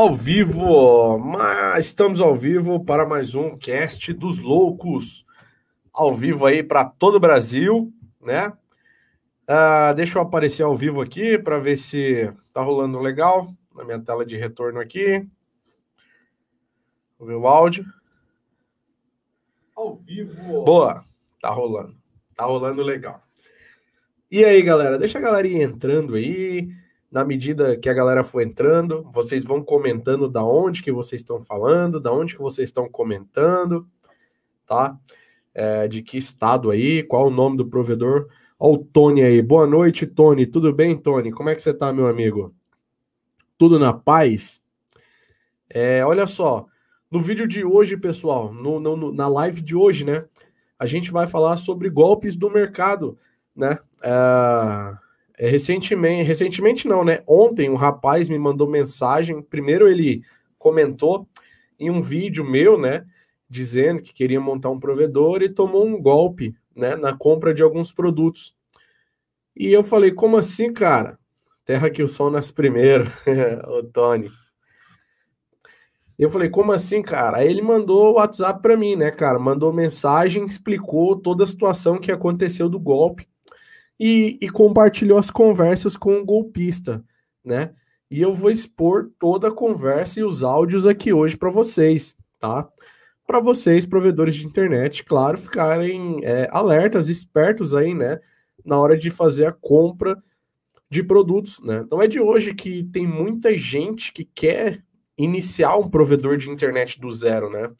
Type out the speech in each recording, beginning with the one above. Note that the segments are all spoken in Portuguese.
ao vivo, mas estamos ao vivo para mais um cast dos loucos, ao vivo aí para todo o Brasil, né? Uh, deixa eu aparecer ao vivo aqui para ver se tá rolando legal na minha tela de retorno aqui. Vou ver o áudio. Ao vivo. Boa, tá rolando, tá rolando legal. E aí, galera, deixa a galerinha entrando aí na medida que a galera for entrando, vocês vão comentando da onde que vocês estão falando, da onde que vocês estão comentando, tá? É, de que estado aí, qual o nome do provedor. Ó o Tony aí. Boa noite, Tony. Tudo bem, Tony? Como é que você tá, meu amigo? Tudo na paz? É, olha só, no vídeo de hoje, pessoal, no, no, na live de hoje, né? A gente vai falar sobre golpes do mercado, né? É é, recentemente, recentemente não, né? Ontem um rapaz me mandou mensagem. Primeiro ele comentou em um vídeo meu, né? Dizendo que queria montar um provedor e tomou um golpe, né? Na compra de alguns produtos. E eu falei, como assim, cara? Terra que o sol nasce primeiro, o Tony. Eu falei, como assim, cara? Aí ele mandou o WhatsApp para mim, né, cara? Mandou mensagem, explicou toda a situação que aconteceu do golpe e, e compartilhou as conversas com o golpista, né? E eu vou expor toda a conversa e os áudios aqui hoje para vocês, tá? Para vocês, provedores de internet, claro, ficarem é, alertas, espertos aí, né? Na hora de fazer a compra de produtos, né? Não é de hoje que tem muita gente que quer iniciar um provedor de internet do zero, né?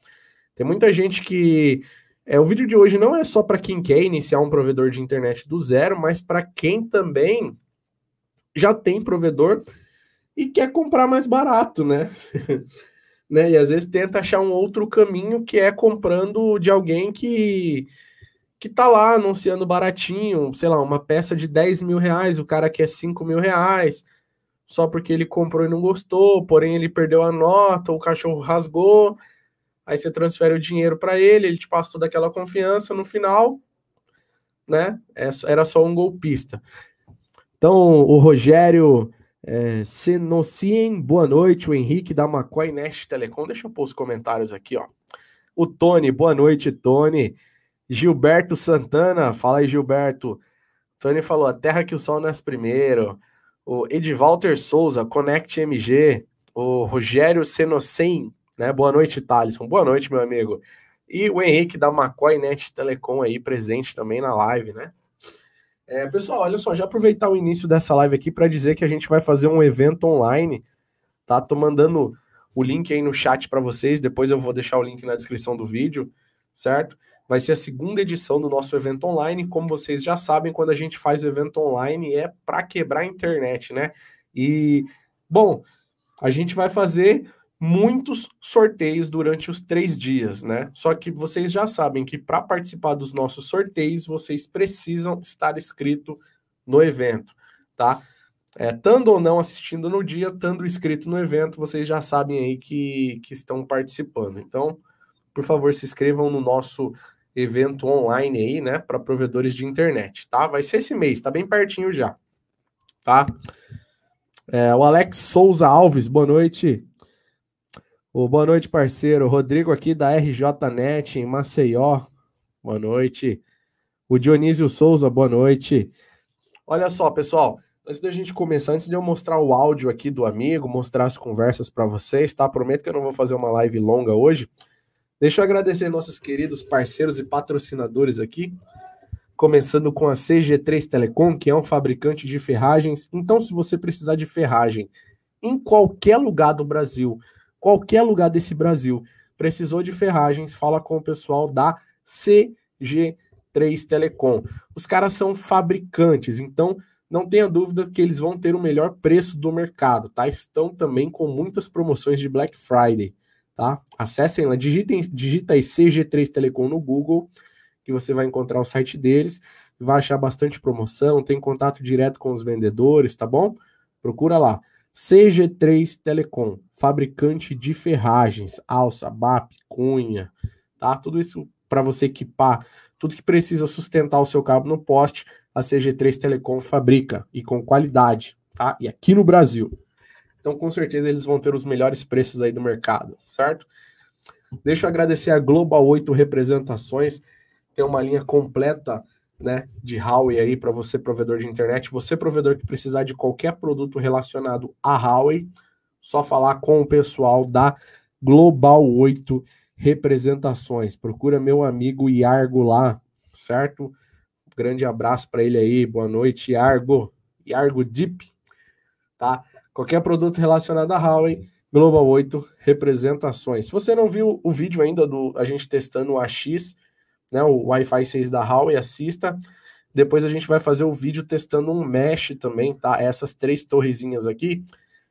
Tem muita gente que é, o vídeo de hoje não é só para quem quer iniciar um provedor de internet do zero, mas para quem também já tem provedor e quer comprar mais barato, né? né? E às vezes tenta achar um outro caminho que é comprando de alguém que que tá lá anunciando baratinho, sei lá, uma peça de 10 mil reais, o cara quer 5 mil reais, só porque ele comprou e não gostou, porém ele perdeu a nota, o cachorro rasgou, aí você transfere o dinheiro para ele, ele te passa toda aquela confiança, no final, né, é era só um golpista. Então, o Rogério é, Senocien, boa noite, o Henrique da McCoy Nest Telecom, deixa eu pôr os comentários aqui, ó. O Tony, boa noite, Tony. Gilberto Santana, fala aí, Gilberto. Tony falou, a terra que o sol nasce primeiro. O Edvalter Souza, Connect MG. O Rogério Senocien, né? Boa noite, Thalisson. Boa noite, meu amigo. E o Henrique da McCoy Net Telecom aí, presente também na live, né? É, pessoal, olha só, já aproveitar o início dessa live aqui para dizer que a gente vai fazer um evento online, tá? Tô mandando o link aí no chat para vocês, depois eu vou deixar o link na descrição do vídeo, certo? Vai ser a segunda edição do nosso evento online. Como vocês já sabem, quando a gente faz evento online é para quebrar a internet, né? E, bom, a gente vai fazer muitos sorteios durante os três dias, né? Só que vocês já sabem que para participar dos nossos sorteios, vocês precisam estar inscrito no evento, tá? É, estando ou não assistindo no dia, estando inscrito no evento, vocês já sabem aí que, que estão participando. Então, por favor, se inscrevam no nosso evento online aí, né, para provedores de internet, tá? Vai ser esse mês, tá bem pertinho já, tá? É, o Alex Souza Alves, boa noite. O boa noite, parceiro. Rodrigo aqui da RJNet em Maceió. Boa noite. O Dionísio Souza, boa noite. Olha só, pessoal, antes da gente começar, antes de eu mostrar o áudio aqui do amigo, mostrar as conversas para vocês, tá? Prometo que eu não vou fazer uma live longa hoje. Deixa eu agradecer nossos queridos parceiros e patrocinadores aqui, começando com a CG3 Telecom, que é um fabricante de ferragens. Então, se você precisar de ferragem em qualquer lugar do Brasil, qualquer lugar desse Brasil, precisou de ferragens, fala com o pessoal da CG3 Telecom. Os caras são fabricantes, então não tenha dúvida que eles vão ter o melhor preço do mercado, tá? Estão também com muitas promoções de Black Friday, tá? Acessem lá, digitem, digita aí CG3 Telecom no Google, que você vai encontrar o site deles, vai achar bastante promoção, tem contato direto com os vendedores, tá bom? Procura lá. CG3 Telecom, fabricante de ferragens, alça, BAP, cunha, tá? Tudo isso para você equipar, tudo que precisa sustentar o seu cabo no poste, a CG3 Telecom fabrica e com qualidade, tá? E aqui no Brasil. Então, com certeza, eles vão ter os melhores preços aí do mercado, certo? Deixa eu agradecer a Global 8 Representações, tem uma linha completa né, de Huawei aí para você, provedor de internet. Você, provedor que precisar de qualquer produto relacionado a Huawei, só falar com o pessoal da Global 8 Representações. Procura meu amigo Iargo lá, certo? grande abraço para ele aí. Boa noite, Iargo. Iargo Deep, tá? Qualquer produto relacionado a Huawei, Global 8 Representações. Se você não viu o vídeo ainda do a gente testando o AX, né, o Wi-Fi 6 da Huawei, assista. Depois a gente vai fazer o vídeo testando um mesh também, tá? Essas três torrezinhas aqui,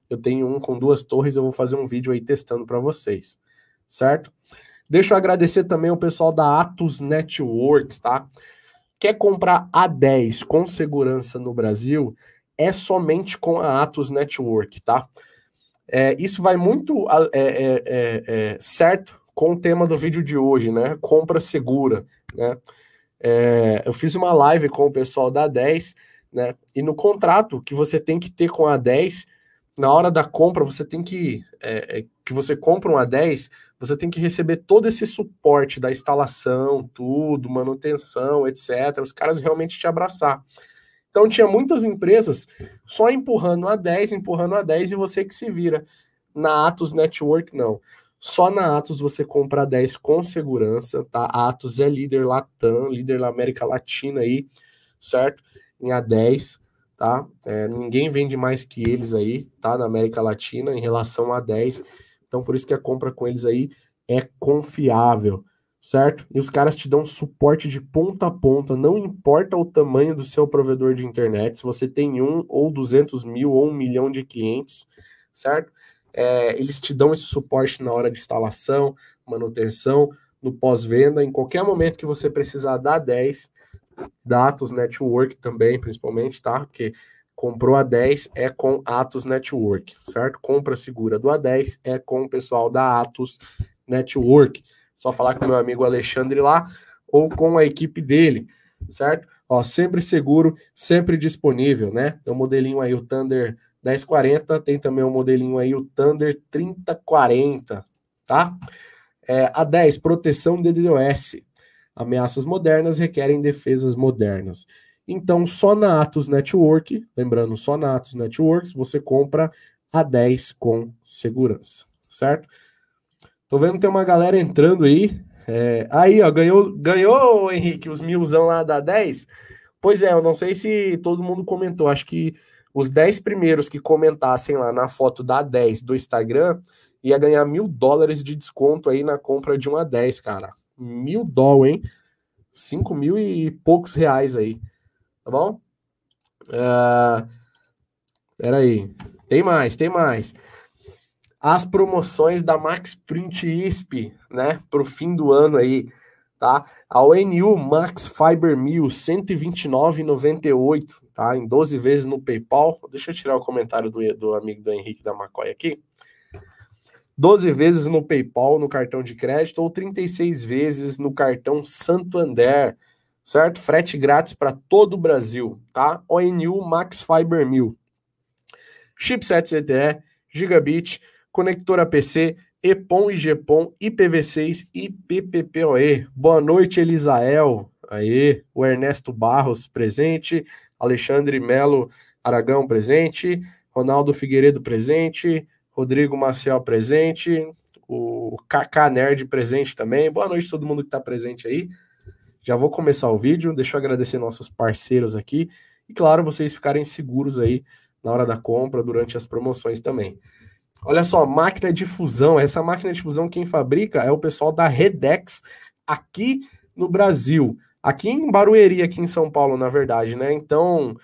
eu tenho um com duas torres, eu vou fazer um vídeo aí testando para vocês, certo? Deixa eu agradecer também o pessoal da Atos Networks, tá? Quer comprar A10 com segurança no Brasil? É somente com a Atos Network, tá? É, isso vai muito é, é, é, é certo com o tema do vídeo de hoje, né? Compra segura, né? É, eu fiz uma live com o pessoal da 10, né? E no contrato que você tem que ter com a 10, na hora da compra, você tem que. É, é que você compra um A10, você tem que receber todo esse suporte da instalação, tudo, manutenção, etc. Os caras realmente te abraçar. Então tinha muitas empresas só empurrando a 10, empurrando a 10 e você que se vira. Na Atos Network, não. Só na Atos você compra 10 com segurança, tá? A Atos é líder Latam, líder na América Latina aí, certo? Em A10, tá? É, ninguém vende mais que eles aí, tá? Na América Latina em relação a 10. Então por isso que a compra com eles aí é confiável, certo? E os caras te dão suporte de ponta a ponta, não importa o tamanho do seu provedor de internet, se você tem um ou 200 mil ou um milhão de clientes, certo? É, eles te dão esse suporte na hora de instalação, manutenção, no pós-venda, em qualquer momento que você precisar da 10, Datos Network também, principalmente, tá? Porque comprou a 10 é com Atos Network, certo? Compra segura do A10 é com o pessoal da Atos Network. Só falar com meu amigo Alexandre lá ou com a equipe dele, certo? Ó, sempre seguro, sempre disponível, né? Tem um modelinho aí, o Thunder 1040, tem também um modelinho aí, o Thunder 3040, tá? É, a 10, proteção de DDoS. Ameaças modernas requerem defesas modernas. Então, só na Atos Network, lembrando, só na Atos Networks, você compra a 10 com segurança, certo? Tô vendo que tem uma galera entrando aí. É, aí, ó, ganhou, ganhou, Henrique, os milzão lá da 10? Pois é, eu não sei se todo mundo comentou, acho que os 10 primeiros que comentassem lá na foto da 10 do Instagram ia ganhar mil dólares de desconto aí na compra de uma 10, cara. Mil dólares, hein? 5 mil e poucos reais aí. Tá bom? Uh, peraí. Tem mais, tem mais. As promoções da Max Print ISP, né? Pro fim do ano aí, tá? A ONU Max Fiber 1000, 129,98 tá? Em 12 vezes no PayPal. Deixa eu tirar o comentário do, do amigo do Henrique da Macoy aqui. 12 vezes no PayPal, no cartão de crédito, ou 36 vezes no cartão Santander, certo? Frete grátis para todo o Brasil, tá? ONU Max Fiber 1000. Chipset CTE, Gigabit, conector APC, EPON e GPON, IPv6 e PPPoE. Boa noite, Elisael. Aí, o Ernesto Barros presente. Alexandre Melo Aragão presente, Ronaldo Figueiredo presente, Rodrigo Maciel presente, o Kaká Nerd presente também. Boa noite a todo mundo que está presente aí. Já vou começar o vídeo, deixa eu agradecer nossos parceiros aqui e, claro, vocês ficarem seguros aí na hora da compra, durante as promoções também. Olha só, máquina de fusão. Essa máquina de fusão, quem fabrica é o pessoal da Redex aqui no Brasil. Aqui em Barueri, aqui em São Paulo, na verdade, né? Então,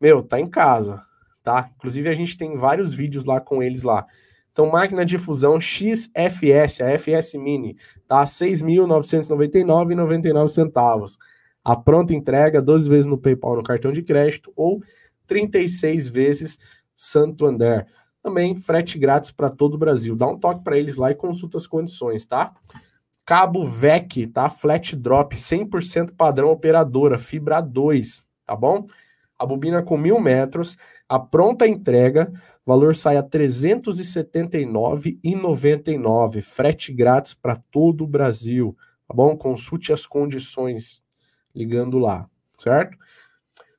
meu, tá em casa, tá? Inclusive a gente tem vários vídeos lá com eles lá. Então, máquina de fusão XFS, a FS Mini, tá? R$ 6.999,99 centavos. A pronta entrega, 12 vezes no PayPal no cartão de crédito ou 36 vezes Santander. Também frete grátis para todo o Brasil. Dá um toque para eles lá e consulta as condições, tá? Cabo VEC, tá? Flat drop, 100% padrão operadora, fibra 2, tá bom? A bobina com mil metros, a pronta entrega, O valor sai a R$ 379,99. Frete grátis para todo o Brasil, tá bom? Consulte as condições ligando lá, certo?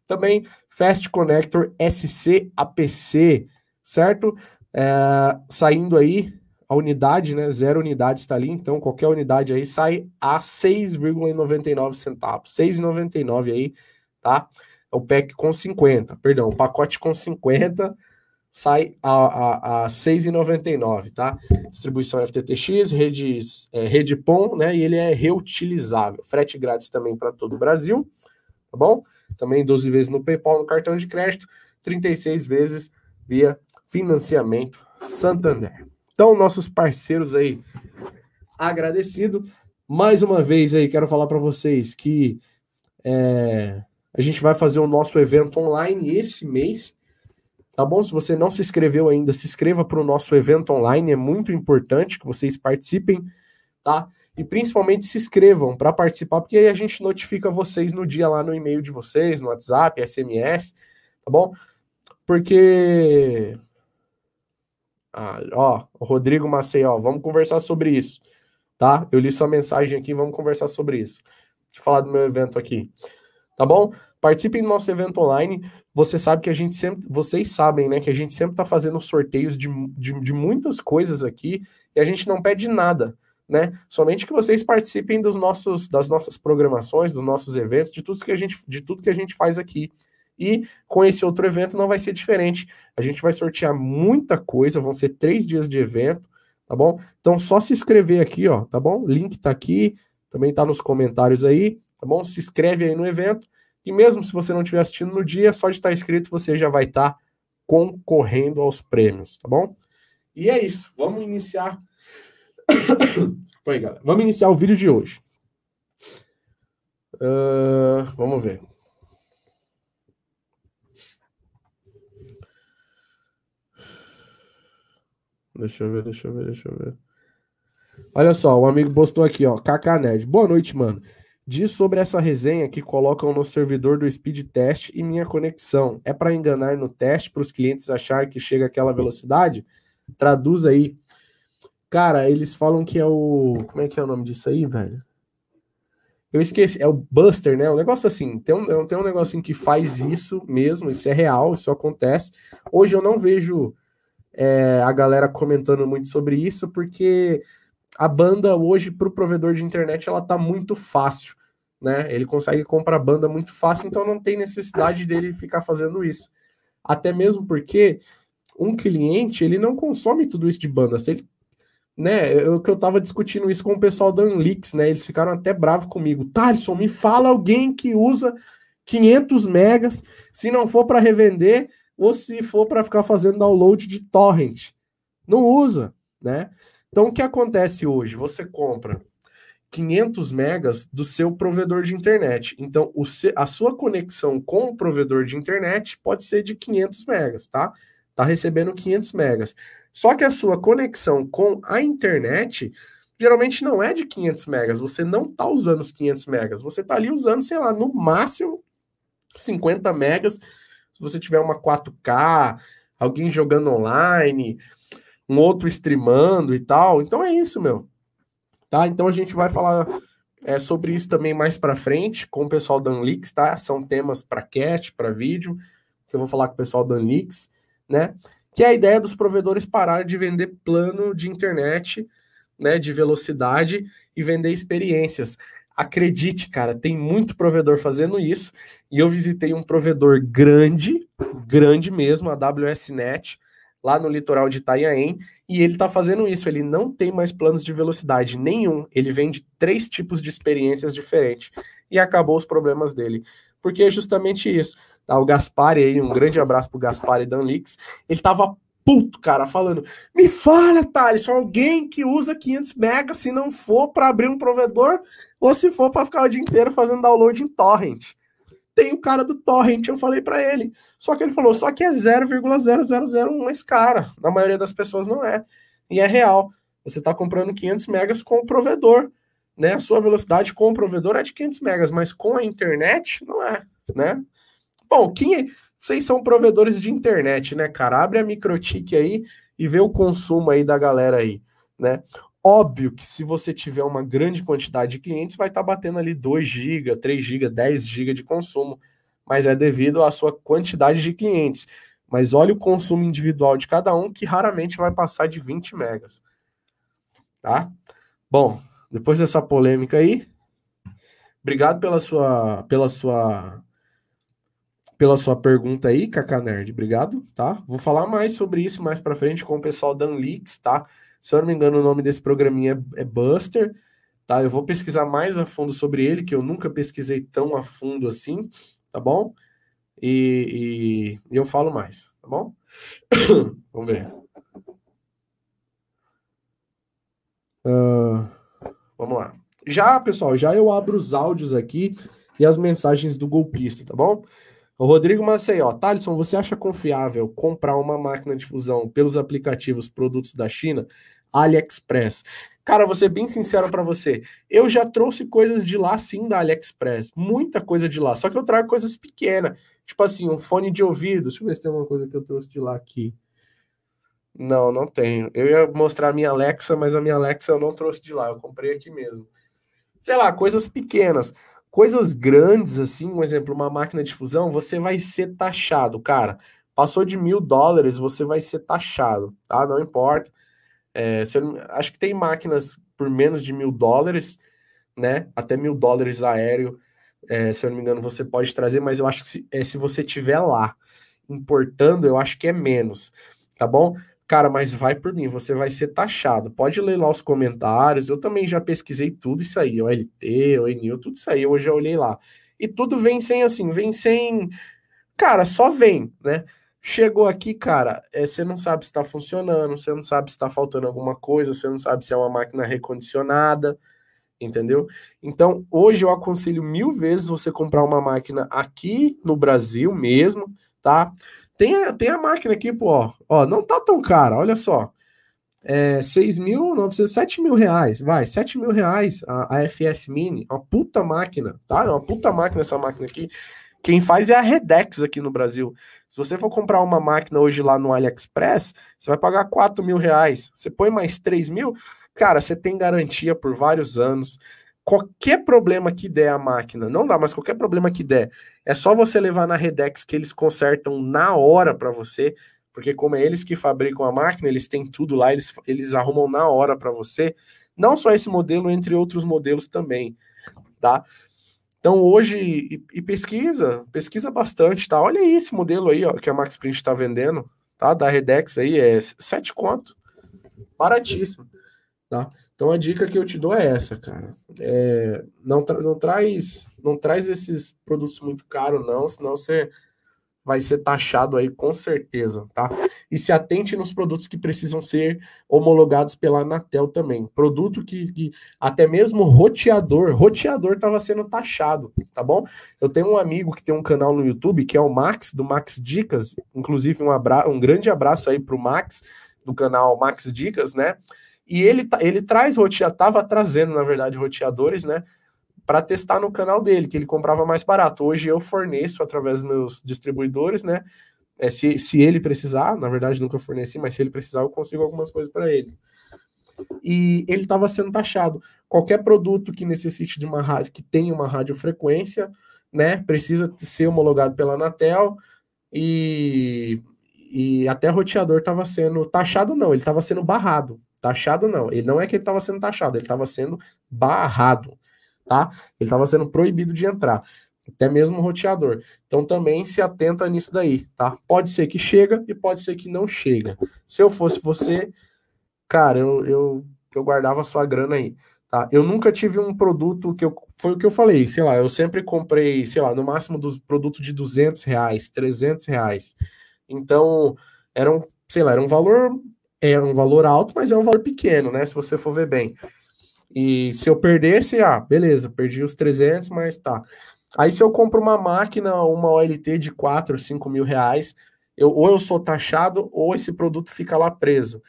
Também Fast Connector SC APC, certo? É, saindo aí a unidade, né? Zero unidades está ali, então qualquer unidade aí sai a 6,99 centavos. 6,99 aí, tá? É o pack com 50, perdão, o pacote com 50 sai a, a, a 6,99, tá? Distribuição FTTX, rede, é, rede POM, né? E ele é reutilizável. Frete grátis também para todo o Brasil, tá bom? Também 12 vezes no PayPal, no cartão de crédito, 36 vezes via financiamento Santander. Então, nossos parceiros aí, agradecido. Mais uma vez aí, quero falar para vocês que é, a gente vai fazer o nosso evento online esse mês Tá bom? Se você não se inscreveu ainda, se inscreva para o nosso evento online, é muito importante que vocês participem, tá? E principalmente se inscrevam para participar, porque aí a gente notifica vocês no dia lá no e-mail de vocês, no WhatsApp, SMS, tá bom? Porque. Ah, ó, o Rodrigo Maceió, vamos conversar sobre isso, tá? Eu li sua mensagem aqui, vamos conversar sobre isso. Deixa eu falar do meu evento aqui, tá bom? Participem do nosso evento online. Você sabe que a gente sempre, vocês sabem, né, que a gente sempre está fazendo sorteios de, de, de, muitas coisas aqui e a gente não pede nada, né? Somente que vocês participem dos nossos, das nossas programações, dos nossos eventos, de tudo que a gente, de tudo que a gente faz aqui. E com esse outro evento não vai ser diferente. A gente vai sortear muita coisa, vão ser três dias de evento, tá bom? Então só se inscrever aqui, ó, tá bom? Link tá aqui, também tá nos comentários aí, tá bom? Se inscreve aí no evento e mesmo se você não estiver assistindo no dia, só de estar inscrito você já vai estar concorrendo aos prêmios, tá bom? E é isso. Vamos iniciar. Galera. Vamos iniciar o vídeo de hoje. Uh, vamos ver. Deixa eu ver, deixa eu ver, deixa eu ver. Olha só, o amigo postou aqui, ó. KK Nerd. Boa noite, mano. Diz sobre essa resenha que colocam no servidor do Speed Test e minha conexão. É para enganar no teste para os clientes achar que chega aquela velocidade? Traduz aí. Cara, eles falam que é o. Como é que é o nome disso aí, velho? Eu esqueci. É o Buster, né? Um negócio assim. Tem um, tem um negocinho que faz isso mesmo. Isso é real, isso acontece. Hoje eu não vejo é, a galera comentando muito sobre isso, porque a banda hoje para o provedor de internet ela tá muito fácil, né? Ele consegue comprar banda muito fácil, então não tem necessidade dele ficar fazendo isso. Até mesmo porque um cliente ele não consome tudo isso de banda. Se ele, né? Eu que eu tava discutindo isso com o pessoal da Unlix, né? Eles ficaram até bravos comigo. Thaleson, me fala alguém que usa 500 megas, se não for para revender ou se for para ficar fazendo download de torrent. Não usa, né? Então, o que acontece hoje? Você compra 500 megas do seu provedor de internet. Então, o a sua conexão com o provedor de internet pode ser de 500 megas, tá? Tá recebendo 500 megas. Só que a sua conexão com a internet geralmente não é de 500 megas. Você não tá usando os 500 megas. Você tá ali usando, sei lá, no máximo 50 megas. Se você tiver uma 4K, alguém jogando online, um outro streamando e tal. Então é isso, meu. Tá? Então a gente vai falar é, sobre isso também mais para frente com o pessoal da Unlix, tá? São temas para cast, para vídeo, que eu vou falar com o pessoal da Unlix, né? Que é a ideia dos provedores parar de vender plano de internet, né, de velocidade e vender experiências. Acredite, cara, tem muito provedor fazendo isso. E eu visitei um provedor grande, grande mesmo, a WSNet, lá no litoral de Itanhaém, e ele está fazendo isso. Ele não tem mais planos de velocidade nenhum. Ele vende três tipos de experiências diferentes. E acabou os problemas dele. Porque é justamente isso. Tá, o Gaspari aí, um grande abraço pro Gaspari Danlix. Ele tava puto, cara, falando: Me fala, Thales, alguém que usa 500 megas se não for para abrir um provedor ou se for para ficar o dia inteiro fazendo download em torrent tem o cara do torrent, eu falei para ele. Só que ele falou, só que é 0,0001 mais cara. Na maioria das pessoas não é. E é real. Você está comprando 500 megas com o provedor, né? A sua velocidade com o provedor é de 500 megas, mas com a internet não é, né? Bom, quem é... Vocês são provedores de internet, né, cara? Abre a Microtik aí e vê o consumo aí da galera aí, né? Óbvio que se você tiver uma grande quantidade de clientes, vai estar tá batendo ali 2 GB, 3 GB, 10 GB de consumo, mas é devido à sua quantidade de clientes. Mas olha o consumo individual de cada um, que raramente vai passar de 20 megas. Tá? Bom, depois dessa polêmica aí, obrigado pela sua pela sua pela sua pergunta aí, Kaká Nerd. Obrigado, tá? Vou falar mais sobre isso mais para frente com o pessoal da Unlix, tá? Se eu não me engano, o nome desse programinha é, é Buster, tá? Eu vou pesquisar mais a fundo sobre ele, que eu nunca pesquisei tão a fundo assim, tá bom? E, e, e eu falo mais, tá bom? Vamos ver. Uh, vamos lá. Já, pessoal, já eu abro os áudios aqui e as mensagens do golpista, tá bom? O Rodrigo Maceió, Thalisson, você acha confiável comprar uma máquina de fusão pelos aplicativos produtos da China, AliExpress? Cara, vou ser bem sincero para você. Eu já trouxe coisas de lá sim da AliExpress, muita coisa de lá, só que eu trago coisas pequenas, tipo assim, um fone de ouvido. Deixa eu ver se tem alguma coisa que eu trouxe de lá aqui. Não, não tenho. Eu ia mostrar a minha Alexa, mas a minha Alexa eu não trouxe de lá, eu comprei aqui mesmo. Sei lá, coisas pequenas. Coisas grandes, assim, um exemplo, uma máquina de fusão, você vai ser taxado, cara. Passou de mil dólares, você vai ser taxado, tá? Não importa. É, você, acho que tem máquinas por menos de mil dólares, né? Até mil dólares aéreo, é, se eu não me engano, você pode trazer, mas eu acho que se, é, se você tiver lá importando, eu acho que é menos, tá bom? Cara, mas vai por mim, você vai ser taxado. Pode ler lá os comentários. Eu também já pesquisei tudo isso aí, o LT, o Enil, tudo isso aí, eu já olhei lá. E tudo vem sem assim, vem sem. Cara, só vem, né? Chegou aqui, cara, é, você não sabe se está funcionando, você não sabe se está faltando alguma coisa, você não sabe se é uma máquina recondicionada, entendeu? Então, hoje eu aconselho mil vezes você comprar uma máquina aqui no Brasil mesmo, tá? Tem a, tem a máquina aqui, pô, ó, ó, não tá tão cara, olha só. É 6 mil, 7 mil reais, vai, 7 mil reais a, a FS Mini, uma puta máquina, tá? É uma puta máquina essa máquina aqui. Quem faz é a Redex aqui no Brasil. Se você for comprar uma máquina hoje lá no AliExpress, você vai pagar 4 mil reais. Você põe mais 3 mil, cara, você tem garantia por vários anos qualquer problema que der a máquina, não dá, mas qualquer problema que der, é só você levar na Redex que eles consertam na hora para você, porque como é eles que fabricam a máquina, eles têm tudo lá, eles, eles arrumam na hora para você. Não só esse modelo, entre outros modelos também, tá? Então hoje, e, e, pesquisa, pesquisa bastante, tá? Olha aí esse modelo aí, ó, que a Max Print está vendendo, tá? Da Redex aí, é 7 conto. Baratíssimo, tá? Então a dica que eu te dou é essa, cara. É, não, tra não traz não traz esses produtos muito caros, não, senão você vai ser taxado aí com certeza, tá? E se atente nos produtos que precisam ser homologados pela Anatel também. Produto que, que até mesmo roteador, roteador estava sendo taxado, tá bom? Eu tenho um amigo que tem um canal no YouTube que é o Max, do Max Dicas, inclusive um, abra um grande abraço aí pro Max, do canal Max Dicas, né? E ele, ele traz roteador, estava trazendo, na verdade, roteadores, né? Para testar no canal dele, que ele comprava mais barato. Hoje eu forneço através dos meus distribuidores, né? É, se, se ele precisar, na verdade nunca forneci, mas se ele precisar, eu consigo algumas coisas para ele. E ele estava sendo taxado. Qualquer produto que necessite de uma rádio, que tenha uma radiofrequência, né? Precisa ser homologado pela Anatel e, e até roteador estava sendo taxado, não, ele estava sendo barrado. Taxado não. Ele não é que ele estava sendo taxado, ele estava sendo barrado, tá? Ele estava sendo proibido de entrar. Até mesmo roteador. Então também se atenta nisso daí, tá? Pode ser que chega e pode ser que não chega. Se eu fosse você, cara, eu, eu, eu guardava a sua grana aí. Tá? Eu nunca tive um produto que eu. Foi o que eu falei, sei lá, eu sempre comprei, sei lá, no máximo dos produtos de 200 reais, 300 reais. Então, era um, sei lá, era um valor é um valor alto, mas é um valor pequeno, né? Se você for ver bem. E se eu perdesse, ah, beleza, perdi os 300, mas tá. Aí se eu compro uma máquina, uma OLT de 4, 5 mil reais, eu, ou eu sou taxado, ou esse produto fica lá preso.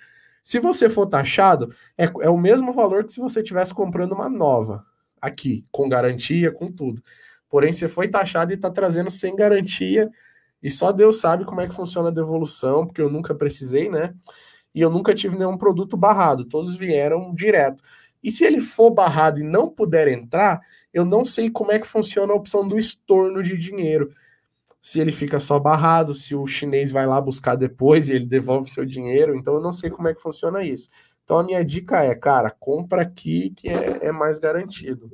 Se você for taxado, é, é o mesmo valor que se você estivesse comprando uma nova, aqui, com garantia, com tudo. Porém, você foi taxado e está trazendo sem garantia E só Deus sabe como é que funciona a devolução, porque eu nunca precisei, né? E eu nunca tive nenhum produto barrado, todos vieram direto. E se ele for barrado e não puder entrar, eu não sei como é que funciona a opção do estorno de dinheiro. Se ele fica só barrado, se o chinês vai lá buscar depois e ele devolve seu dinheiro, então eu não sei como é que funciona isso. Então a minha dica é, cara, compra aqui que é, é mais garantido,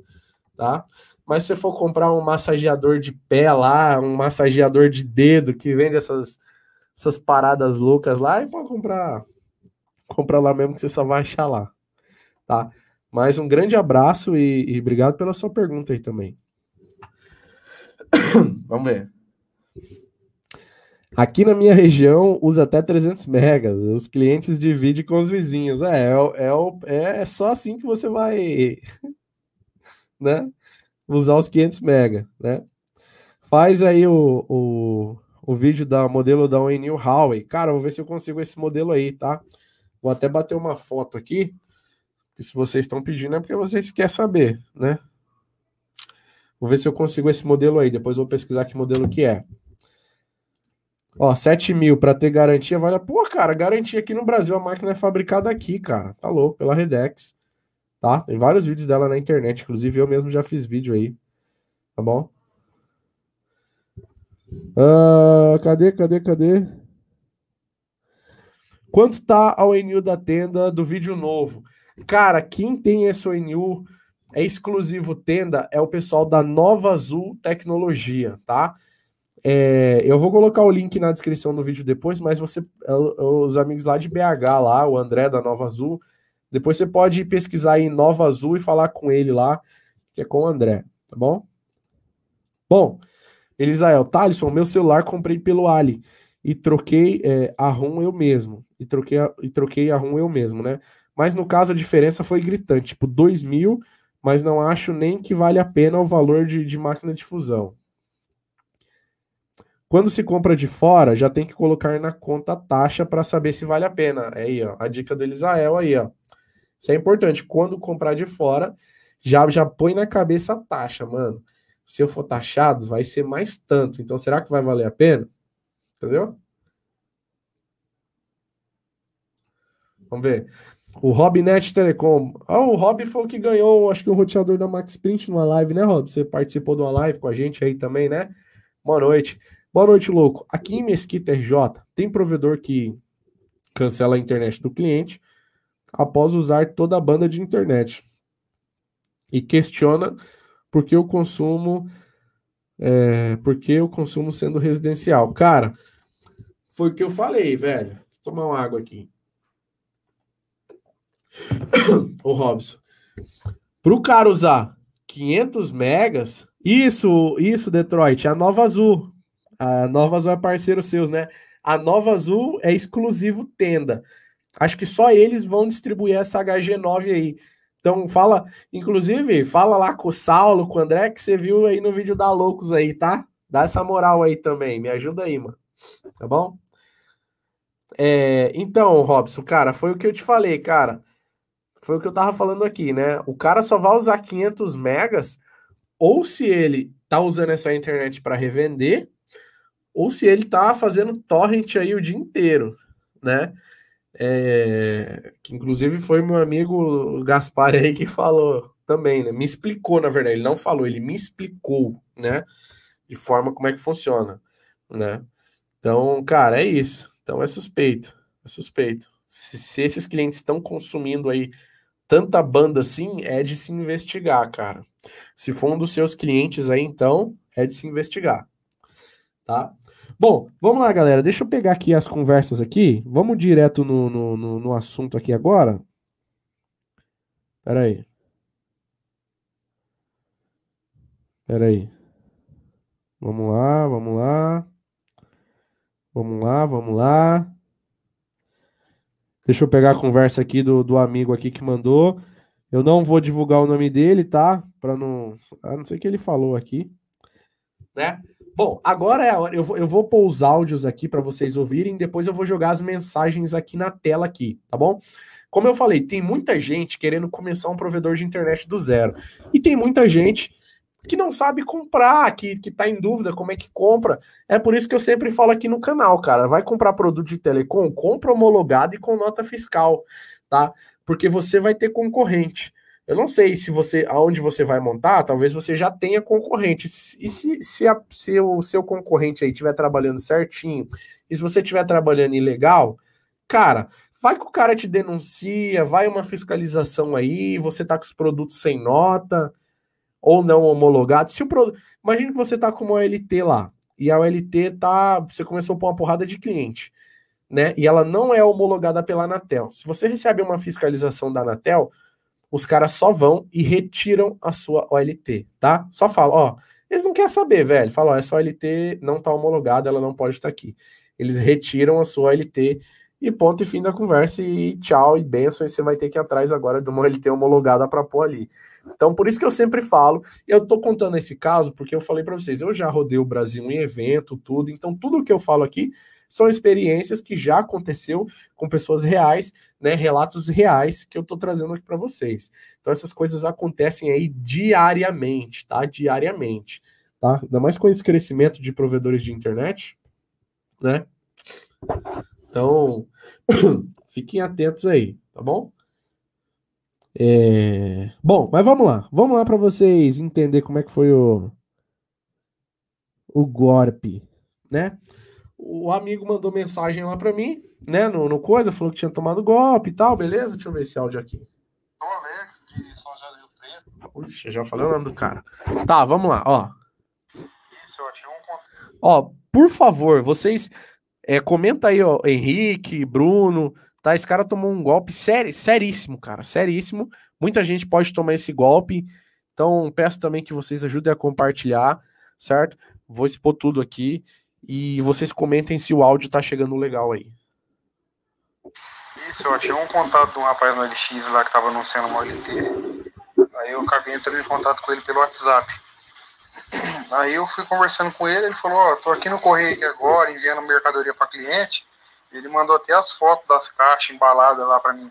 tá? Mas se for comprar um massageador de pé lá, um massageador de dedo que vende essas, essas paradas loucas lá, e pode comprar, comprar lá mesmo que você só vai achar lá, tá? Mas um grande abraço e, e obrigado pela sua pergunta aí também. Vamos ver. Aqui na minha região usa até 300 megas. Os clientes dividem com os vizinhos. É, é, é, é só assim que você vai, né? usar os 500 mega, né? Faz aí o, o, o vídeo da modelo da New Huawei. Cara, vou ver se eu consigo esse modelo aí, tá? Vou até bater uma foto aqui. Se vocês estão pedindo é porque vocês querem saber, né? Vou ver se eu consigo esse modelo aí. Depois vou pesquisar que modelo que é. Ó, 7 mil para ter garantia vale. Pô, cara, garantia aqui no Brasil. A máquina é fabricada aqui, cara. Tá louco, pela Redex tá? Tem vários vídeos dela na internet, inclusive eu mesmo já fiz vídeo aí, tá bom? Uh, cadê, cadê, cadê? Quanto tá a ONU da tenda do vídeo novo? Cara, quem tem esse ONU é exclusivo tenda, é o pessoal da Nova Azul Tecnologia, tá? É, eu vou colocar o link na descrição do vídeo depois, mas você, é, os amigos lá de BH, lá, o André da Nova Azul, depois você pode pesquisar em Nova Azul e falar com ele lá, que é com o André, tá bom? Bom, Elisael, Thalisson, meu celular comprei pelo Ali e troquei é, a RUM eu mesmo. E troquei, a, e troquei a RUM eu mesmo, né? Mas no caso a diferença foi gritante, tipo 2 mil, mas não acho nem que vale a pena o valor de, de máquina de fusão. Quando se compra de fora, já tem que colocar na conta a taxa para saber se vale a pena. É aí, ó, a dica do Elisael aí, ó. Isso é importante. Quando comprar de fora, já, já põe na cabeça a taxa, mano. Se eu for taxado, vai ser mais tanto. Então, será que vai valer a pena? Entendeu? Vamos ver. O Robnet Telecom. Ah, o Rob foi o que ganhou, acho que o roteador da Max Print numa live, né, Rob? Você participou de uma live com a gente aí também, né? Boa noite. Boa noite, louco. Aqui em Mesquita RJ, tem provedor que cancela a internet do cliente após usar toda a banda de internet e questiona por que o consumo é, por que o consumo sendo residencial. Cara, foi o que eu falei, velho. Vou tomar uma água aqui. o Robson. Para o cara usar 500 megas, isso, isso, Detroit, a Nova Azul. A Nova Azul é parceiro seus, né? A Nova Azul é exclusivo tenda. Acho que só eles vão distribuir essa HG9 aí. Então fala, inclusive, fala lá com o Saulo, com o André, que você viu aí no vídeo da Loucos aí, tá? Dá essa moral aí também, me ajuda aí, mano. Tá bom? É, então, Robson, cara, foi o que eu te falei, cara. Foi o que eu tava falando aqui, né? O cara só vai usar 500 megas ou se ele tá usando essa internet para revender, ou se ele tá fazendo torrent aí o dia inteiro, né? é, que inclusive foi meu amigo Gaspar aí que falou também, né? Me explicou, na verdade, ele não falou, ele me explicou, né? De forma como é que funciona, né? Então, cara, é isso. Então é suspeito, é suspeito. Se, se esses clientes estão consumindo aí tanta banda assim, é de se investigar, cara. Se for um dos seus clientes aí, então, é de se investigar, tá? Bom, vamos lá, galera. Deixa eu pegar aqui as conversas aqui. Vamos direto no, no, no, no assunto aqui agora. Pera aí. Pera aí. Vamos lá, vamos lá. Vamos lá, vamos lá. Deixa eu pegar a conversa aqui do, do amigo aqui que mandou. Eu não vou divulgar o nome dele, tá? Para não. A não sei o que ele falou aqui. Né? Bom, agora é a hora. Eu vou, eu vou pôr os áudios aqui para vocês ouvirem, depois eu vou jogar as mensagens aqui na tela aqui, tá bom? Como eu falei, tem muita gente querendo começar um provedor de internet do zero. E tem muita gente que não sabe comprar, que, que tá em dúvida como é que compra. É por isso que eu sempre falo aqui no canal, cara. Vai comprar produto de telecom, compra homologado e com nota fiscal, tá? Porque você vai ter concorrente. Eu não sei se você, aonde você vai montar, talvez você já tenha concorrente. E se, se, a, se o seu concorrente aí estiver trabalhando certinho, e se você estiver trabalhando ilegal, cara, vai que o cara te denuncia, vai uma fiscalização aí, você tá com os produtos sem nota ou não homologados. Se o produto, imagine que você tá com uma OLT lá e a OLT tá, você começou a pôr uma porrada de cliente, né? E ela não é homologada pela Anatel. Se você recebe uma fiscalização da Anatel, os caras só vão e retiram a sua OLT, tá? Só fala, ó, eles não querem saber, velho. Fala, ó, essa OLT não tá homologada, ela não pode estar aqui. Eles retiram a sua OLT e ponto e fim da conversa e tchau e benção, e você vai ter que ir atrás agora de uma OLT homologada para pôr ali. Então, por isso que eu sempre falo, eu tô contando esse caso porque eu falei para vocês, eu já rodei o Brasil em evento, tudo, então tudo que eu falo aqui são experiências que já aconteceu com pessoas reais, né, relatos reais que eu estou trazendo aqui para vocês. Então essas coisas acontecem aí diariamente, tá? Diariamente, tá? Ainda mais com esse crescimento de provedores de internet, né? Então, fiquem atentos aí, tá bom? É... Bom, mas vamos lá. Vamos lá para vocês entender como é que foi o o golpe, né? o amigo mandou mensagem lá para mim, né, no, no coisa, falou que tinha tomado golpe e tal, beleza? Deixa eu ver esse áudio aqui. O Alex, de São José do Rio Preto. Puxa, já falei o nome do cara. Tá, vamos lá, ó. Isso, eu achei um... Ó, por favor, vocês é, comenta aí, ó, Henrique, Bruno, tá? Esse cara tomou um golpe sério, seríssimo, cara, seríssimo. Muita gente pode tomar esse golpe, então peço também que vocês ajudem a compartilhar, certo? Vou expor tudo aqui e vocês comentem se o áudio tá chegando legal aí. Isso, eu achei um contato de um rapaz no LX lá que tava anunciando uma LT. Aí eu acabei entrando em contato com ele pelo WhatsApp. Aí eu fui conversando com ele, ele falou, ó, oh, tô aqui no correio agora, enviando mercadoria para cliente. Ele mandou até as fotos das caixas embaladas lá para mim.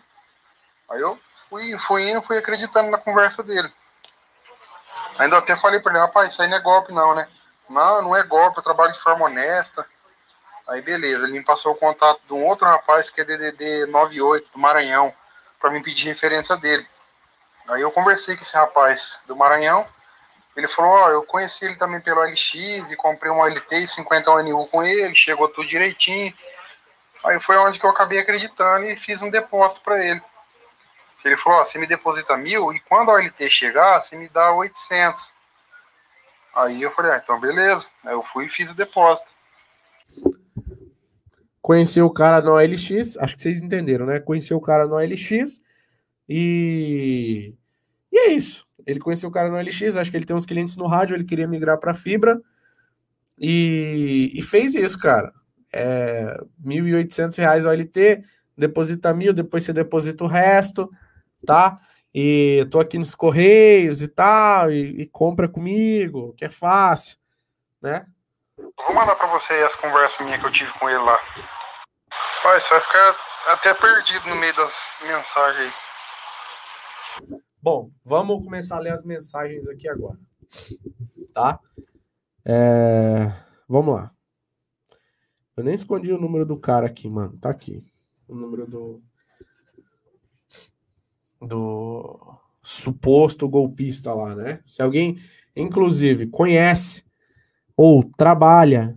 Aí eu fui, fui indo, fui acreditando na conversa dele. Ainda até falei para ele, rapaz, isso aí não é golpe não, né? Não, não é golpe, eu trabalho de forma honesta. Aí beleza, ele me passou o contato de um outro rapaz que é DDD 98 do Maranhão, para me pedir referência dele. Aí eu conversei com esse rapaz do Maranhão, ele falou, ó, oh, eu conheci ele também pelo LX e comprei uma LT e 50 ONU com ele, chegou tudo direitinho. Aí foi onde que eu acabei acreditando e fiz um depósito para ele. Ele falou, ó, oh, você me deposita mil e quando a OLT chegar, você me dá 800. Aí eu falei, ah, então beleza. Aí eu fui e fiz o depósito. Conheceu o cara no OLX, acho que vocês entenderam, né? Conheceu o cara no OLX e. E é isso. Ele conheceu o cara no OLX, acho que ele tem uns clientes no rádio, ele queria migrar para fibra e... e fez isso, cara. É... R$ 1.800 OLT, deposita mil, depois você deposita o resto, tá? e eu tô aqui nos Correios e tal, e, e, compra comigo, que é fácil, né? Vou mandar para você as conversas minhas que eu tive com ele lá. Pai, você vai ficar até perdido no meio das mensagens aí. Bom, vamos começar a ler as mensagens aqui agora. Tá? É... Vamos lá. Eu nem escondi o número do cara aqui, mano. Tá aqui. O número do, do suposto golpista lá, né? Se alguém, inclusive, conhece ou trabalha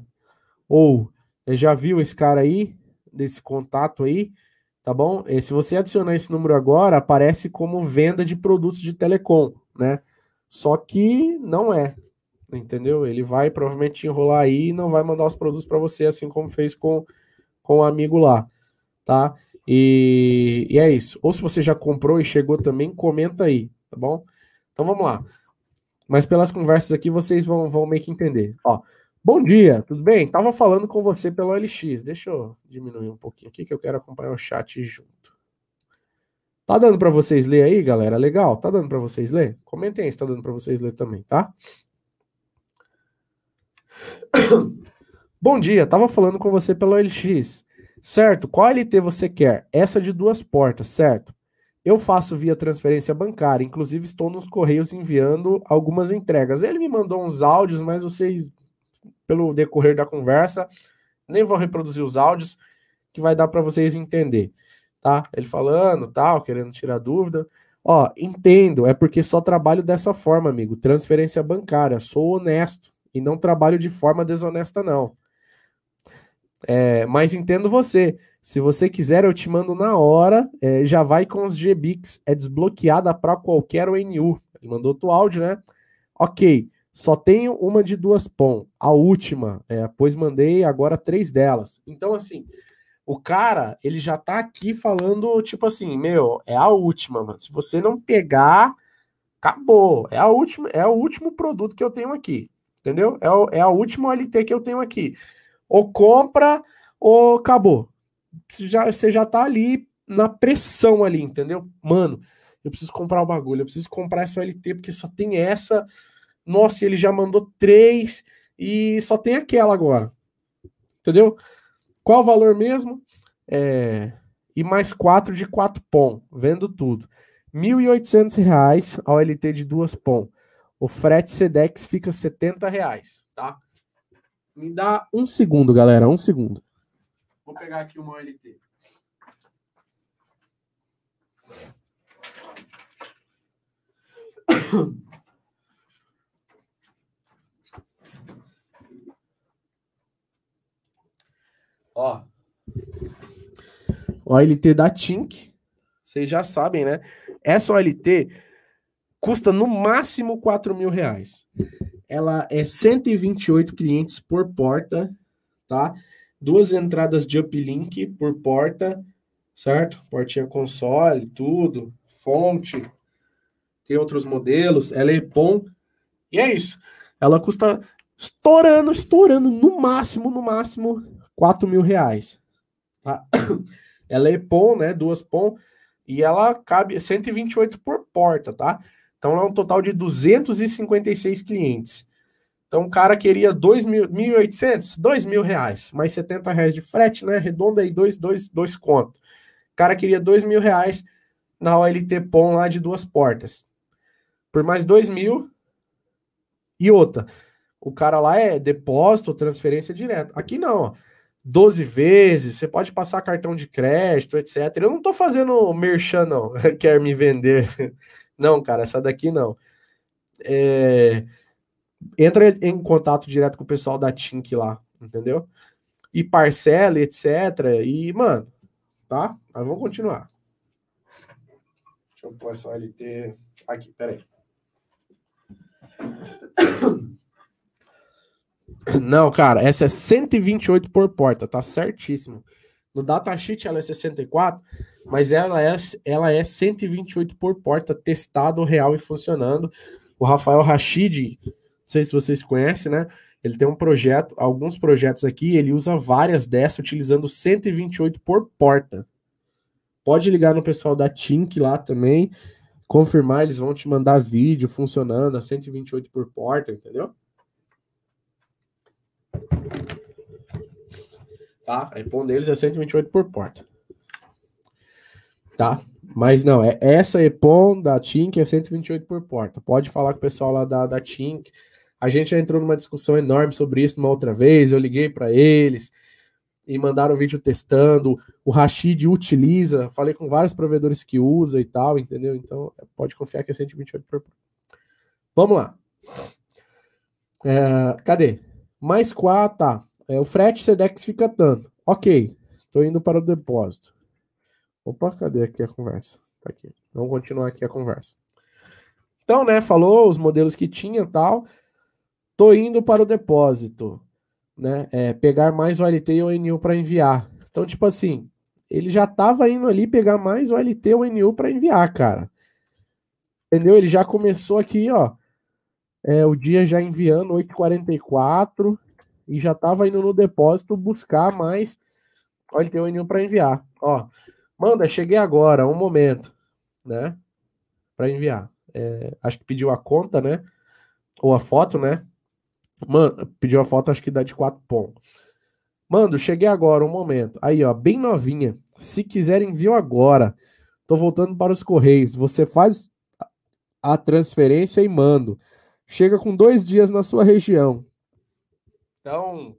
ou já viu esse cara aí, desse contato aí, tá bom? E se você adicionar esse número agora, aparece como venda de produtos de telecom, né? Só que não é, entendeu? Ele vai provavelmente enrolar aí e não vai mandar os produtos para você, assim como fez com, com o amigo lá, tá? E, e é isso. Ou se você já comprou e chegou também, comenta aí, tá bom? Então vamos lá. Mas pelas conversas aqui vocês vão, vão meio que entender. Ó, bom dia, tudo bem? Tava falando com você pelo LX. Deixa eu diminuir um pouquinho aqui que eu quero acompanhar o chat junto. Tá dando para vocês ler aí, galera? Legal? Tá dando para vocês ler? Comentem aí se tá dando para vocês ler também, tá? Bom dia, tava falando com você pelo LX. Certo? Qual LT você quer? Essa de duas portas, certo? eu faço via transferência bancária, inclusive estou nos correios enviando algumas entregas. Ele me mandou uns áudios, mas vocês, pelo decorrer da conversa, nem vou reproduzir os áudios, que vai dar para vocês entender, tá? Ele falando, tal, querendo tirar dúvida. Ó, entendo, é porque só trabalho dessa forma, amigo. Transferência bancária, sou honesto e não trabalho de forma desonesta, não. É, mas entendo você. Se você quiser, eu te mando na hora. É, já vai com os GBICs. É desbloqueada para qualquer ONU. Ele mandou o áudio, né? Ok. Só tenho uma de duas POM. A última, é, pois mandei agora três delas. Então, assim, o cara, ele já tá aqui falando, tipo assim, meu, é a última, mano. Se você não pegar, acabou. É a última, é o último produto que eu tenho aqui. Entendeu? É, o, é a última LT que eu tenho aqui. Ou compra, ou acabou. Você já, você já tá ali na pressão ali, entendeu? Mano, eu preciso comprar o bagulho, eu preciso comprar essa LT, porque só tem essa. Nossa, ele já mandou três e só tem aquela agora. Entendeu? Qual o valor mesmo? É... E mais quatro de quatro POM, vendo tudo. R$ 1.800 a OLT de duas POM. O frete Sedex fica 70 reais, tá? Me dá um segundo, galera, um segundo. Vou pegar aqui uma OLT. Ó. OLT da Tink. Vocês já sabem, né? Essa OLT custa no máximo 4 mil reais. Ela é 128 clientes por porta, tá? Duas entradas de uplink por porta, certo? Portinha console, tudo, fonte. Tem outros modelos, ela é EPOM. E é isso. Ela custa estourando, estourando, no máximo, no máximo, 4 mil reais. Tá? Ela é POM, né? Duas POM, e ela cabe 128 por porta, tá? Então é um total de 256 clientes. Então o cara queria 2.800, 2 mil reais, mais 70 reais de frete, né? Redonda aí, dois, dois, dois contos. O cara queria 2 mil reais na OLT POM lá de duas portas. Por mais 2 mil. E outra, o cara lá é depósito, transferência direta. Aqui não, ó. 12 vezes, você pode passar cartão de crédito, etc. Eu não tô fazendo merchan, não. Quer me vender. Não, cara, essa daqui não. É... Entra em contato direto com o pessoal da Tink lá, entendeu? E parcela, etc. E, mano, tá? Mas vamos continuar. Deixa eu pôr essa LT aqui, peraí. Não, cara, essa é 128 por porta, tá certíssimo. No datasheet ela é 64, mas ela é, ela é 128 por porta, testado, real e funcionando. O Rafael Rachid, não sei se vocês conhecem, né? Ele tem um projeto, alguns projetos aqui, ele usa várias dessas utilizando 128 por porta. Pode ligar no pessoal da Tink lá também, confirmar, eles vão te mandar vídeo funcionando a 128 por porta, entendeu? Tá? A EPOM deles é 128 por porta. Tá? Mas não, é essa EPOM da Tink é 128 por porta. Pode falar com o pessoal lá da, da. A gente já entrou numa discussão enorme sobre isso uma outra vez. Eu liguei para eles e mandaram o vídeo testando. O Rashid utiliza, falei com vários provedores que usa e tal, entendeu? Então pode confiar que é 128 por porta. Vamos lá. É, cadê? Mais 4, tá. É, o frete Sedex fica tanto. Ok, estou indo para o depósito. Opa, cadê aqui a conversa? Tá aqui. Vamos continuar aqui a conversa. Então, né, falou os modelos que tinha tal. Tô indo para o depósito, né? É, pegar mais OLT e ONU para enviar. Então, tipo assim, ele já tava indo ali pegar mais OLT e ONU para enviar, cara. Entendeu? Ele já começou aqui, ó. É, o dia já enviando 8h44 e já estava indo no depósito buscar mais. Olha, tem um e para enviar. Ó, manda, cheguei agora, um momento, né? Para enviar. É, acho que pediu a conta, né? Ou a foto, né? Mano, pediu a foto, acho que dá de 4 pontos. Mando, cheguei agora, um momento. Aí, ó, bem novinha. Se quiser, envio agora. Tô voltando para os Correios. Você faz a transferência e mando. Chega com dois dias na sua região. Então,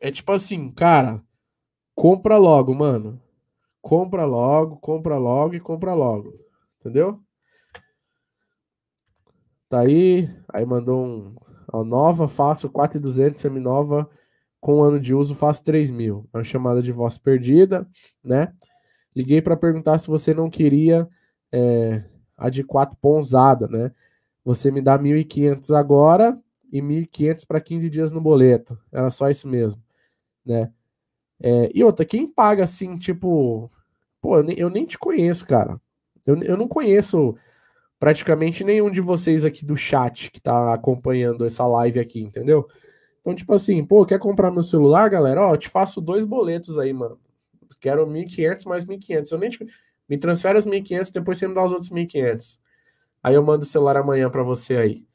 é tipo assim, cara, compra logo, mano. Compra logo, compra logo e compra logo. Entendeu? Tá aí. Aí mandou um. A nova, faço 4,200 seminova com ano de uso, faço 3 mil. É uma chamada de voz perdida, né? Liguei para perguntar se você não queria é, a de 4 ponzada, né? Você me dá 1.500 agora e 1.500 para 15 dias no boleto. Era só isso mesmo, né? É, e outra, quem paga assim, tipo. Pô, eu nem, eu nem te conheço, cara. Eu, eu não conheço praticamente nenhum de vocês aqui do chat que tá acompanhando essa live aqui, entendeu? Então, tipo assim, pô, quer comprar meu celular, galera? Ó, eu te faço dois boletos aí, mano. Quero 1.500 mais 1.500. Eu nem te... Me transfere os 1.500, depois você me dá os outros 1.500. Aí eu mando o celular amanhã para você aí.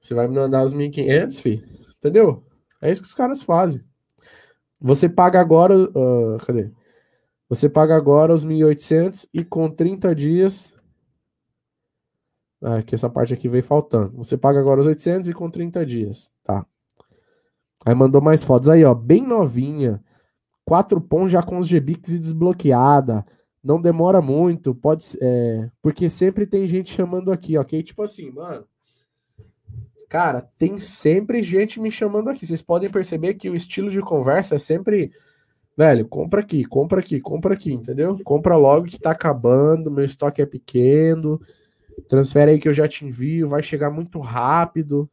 Você vai me mandar os 1.500, filho? Entendeu? É isso que os caras fazem. Você paga agora. Uh, cadê? Você paga agora os 1.800 e com 30 dias ah, que essa parte aqui veio faltando. Você paga agora os 800 e com 30 dias, tá? Aí mandou mais fotos aí, ó, bem novinha. Quatro pons já com os GBix e desbloqueada. Não demora muito, pode é, porque sempre tem gente chamando aqui, ok? Tipo assim, mano. Cara, tem sempre gente me chamando aqui. Vocês podem perceber que o estilo de conversa é sempre, velho, compra aqui, compra aqui, compra aqui, entendeu? Compra logo que tá acabando, meu estoque é pequeno. Transfere aí que eu já te envio, vai chegar muito rápido.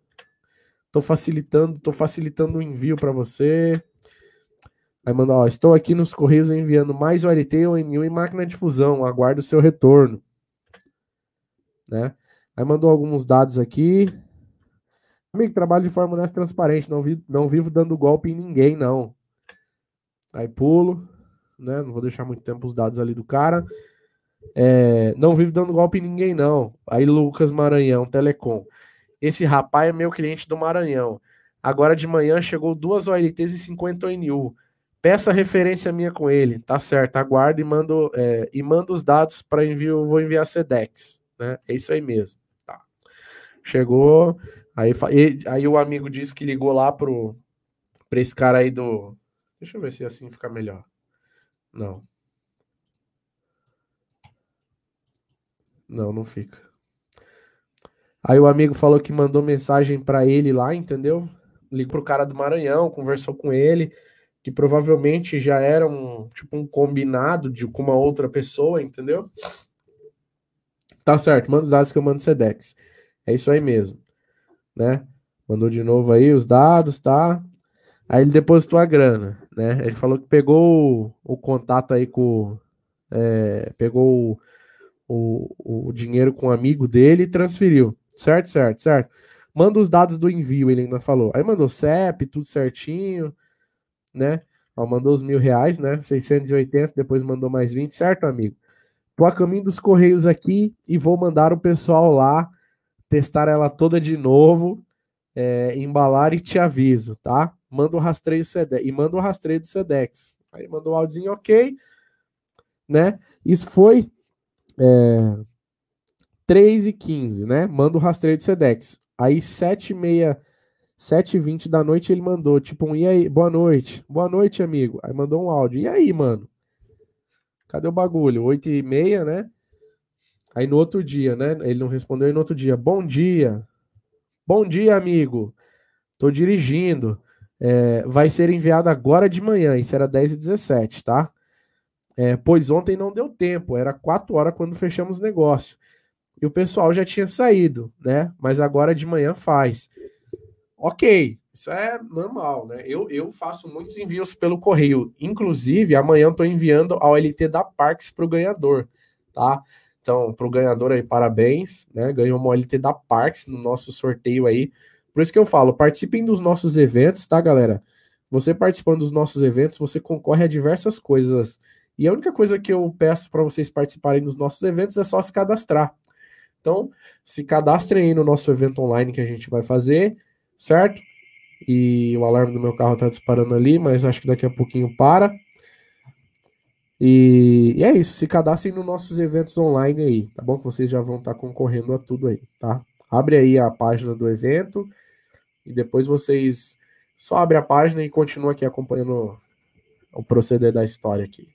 Tô facilitando, tô facilitando o envio para você. Aí manda, ó, estou aqui nos Correios enviando mais OLT, ONU e máquina de fusão. Aguardo o seu retorno. Né? Aí mandou alguns dados aqui. Amigo, trabalho de forma honesta transparente. Não, vi, não vivo dando golpe em ninguém, não. Aí pulo. Né? Não vou deixar muito tempo os dados ali do cara. É, não vive dando golpe em ninguém, não. Aí Lucas Maranhão, Telecom. Esse rapaz é meu cliente do Maranhão. Agora de manhã chegou duas OLTs e 50 ONU. Peça referência minha com ele. Tá certo, aguardo e mando, é, e mando os dados para envio. Vou enviar Sedex. Né? É isso aí mesmo. Tá. Chegou. Aí, aí o amigo disse que ligou lá pro, pra esse cara aí do. Deixa eu ver se assim fica melhor. Não. Não, não fica. Aí o amigo falou que mandou mensagem para ele lá, entendeu? Ligou pro cara do Maranhão, conversou com ele, que provavelmente já era um tipo um combinado de com uma outra pessoa, entendeu? Tá certo, manda os dados que eu mando Sedex. É isso aí mesmo, né? Mandou de novo aí os dados, tá? Aí ele depositou a grana, né? Ele falou que pegou o, o contato aí com. É, pegou o, o dinheiro com um amigo dele e transferiu. Certo, certo, certo. Manda os dados do envio, ele ainda falou. Aí mandou CEP, tudo certinho, né? Ó, mandou os mil reais, né? 680, depois mandou mais 20, certo, amigo? Tô a caminho dos Correios aqui e vou mandar o pessoal lá testar ela toda de novo, é, embalar e te aviso, tá? Manda o rastreio Sedex, e manda o rastreio do Sedex. Aí mandou o áudiozinho ok, né? Isso foi é, 3 e 15, né? Manda o rastreio de Sedex. Aí 7 e meia, 7 e 20 da noite ele mandou, tipo, um, e aí, boa noite, boa noite, amigo. Aí mandou um áudio, e aí, mano? Cadê o bagulho? 8 e meia, né? Aí no outro dia, né? Ele não respondeu, e no outro dia, bom dia, bom dia, amigo. Tô dirigindo. É, vai ser enviado agora de manhã, isso era 10 e 17, tá? É, pois ontem não deu tempo, era 4 horas quando fechamos o negócio. E o pessoal já tinha saído, né? Mas agora de manhã faz. Ok, isso é normal, né? Eu, eu faço muitos envios pelo correio. Inclusive, amanhã estou enviando a OLT da Parks para o ganhador, tá? Então, para o ganhador aí, parabéns, né? Ganhou uma OLT da Parks no nosso sorteio aí. Por isso que eu falo, participem dos nossos eventos, tá, galera? Você participando dos nossos eventos, você concorre a diversas coisas e a única coisa que eu peço para vocês participarem dos nossos eventos é só se cadastrar. Então, se cadastrem aí no nosso evento online que a gente vai fazer, certo? E o alarme do meu carro está disparando ali, mas acho que daqui a pouquinho para. E, e, é isso, se cadastrem nos nossos eventos online aí, tá bom? Que vocês já vão estar tá concorrendo a tudo aí, tá? Abre aí a página do evento e depois vocês só abre a página e continua aqui acompanhando o proceder da história aqui,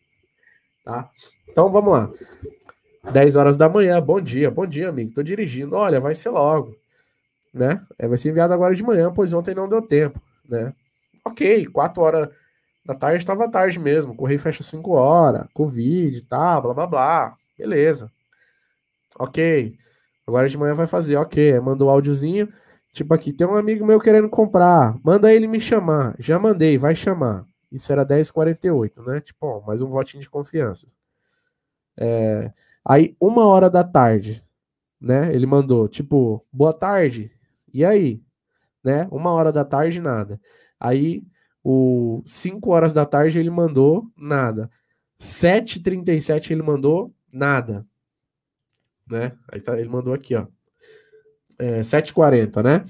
tá? Então vamos lá. 10 horas da manhã, bom dia, bom dia, amigo. Tô dirigindo. Olha, vai ser logo, né? É, vai ser enviado agora de manhã, pois ontem não deu tempo, né? Ok, 4 horas da tarde estava tarde mesmo. Correio fecha 5 horas, Covid, tá, blá blá blá. Beleza. Ok. Agora de manhã vai fazer, ok. Mandou o áudiozinho. Tipo aqui, tem um amigo meu querendo comprar. Manda ele me chamar. Já mandei, vai chamar. Isso era 10h48, né? Tipo, ó, mais um votinho de confiança. É, Aí, uma hora da tarde, né? Ele mandou, tipo, boa tarde. E aí? Né? Uma hora da tarde, nada. Aí, o 5 horas da tarde, ele mandou nada. 7h37 ele mandou nada. Né? Aí tá, ele mandou aqui, ó. É, 7h40, né?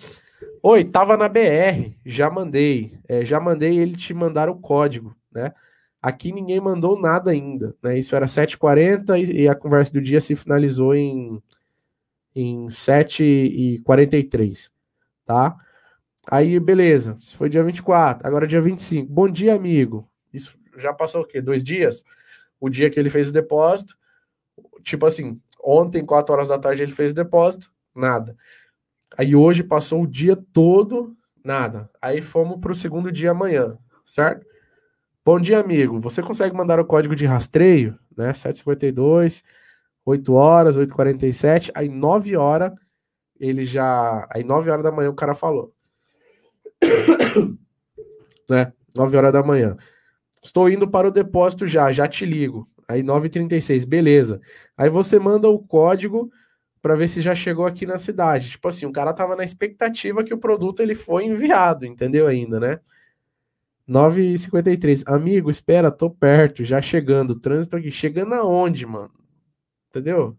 Oi, tava na BR, já mandei. É, já mandei ele te mandar o código, né? Aqui ninguém mandou nada ainda, né? Isso era 7h40 e, e a conversa do dia se finalizou em, em 7h43, tá? Aí, beleza, isso foi dia 24, agora dia 25. Bom dia, amigo. Isso já passou o quê? Dois dias? O dia que ele fez o depósito, tipo assim, ontem, 4 horas da tarde, ele fez o depósito, nada. Aí hoje passou o dia todo, nada. Aí fomos para o segundo dia amanhã, certo? Bom dia, amigo. Você consegue mandar o código de rastreio, né? 752, 8 horas, 8h47, aí 9 horas ele já. Aí 9 horas da manhã o cara falou. né? 9 horas da manhã. Estou indo para o depósito já, já te ligo. Aí 9h36, beleza. Aí você manda o código para ver se já chegou aqui na cidade. Tipo assim, o cara tava na expectativa que o produto ele foi enviado, entendeu ainda, né? 9h53. Amigo, espera, tô perto, já chegando. Trânsito aqui. Chegando aonde, mano? Entendeu?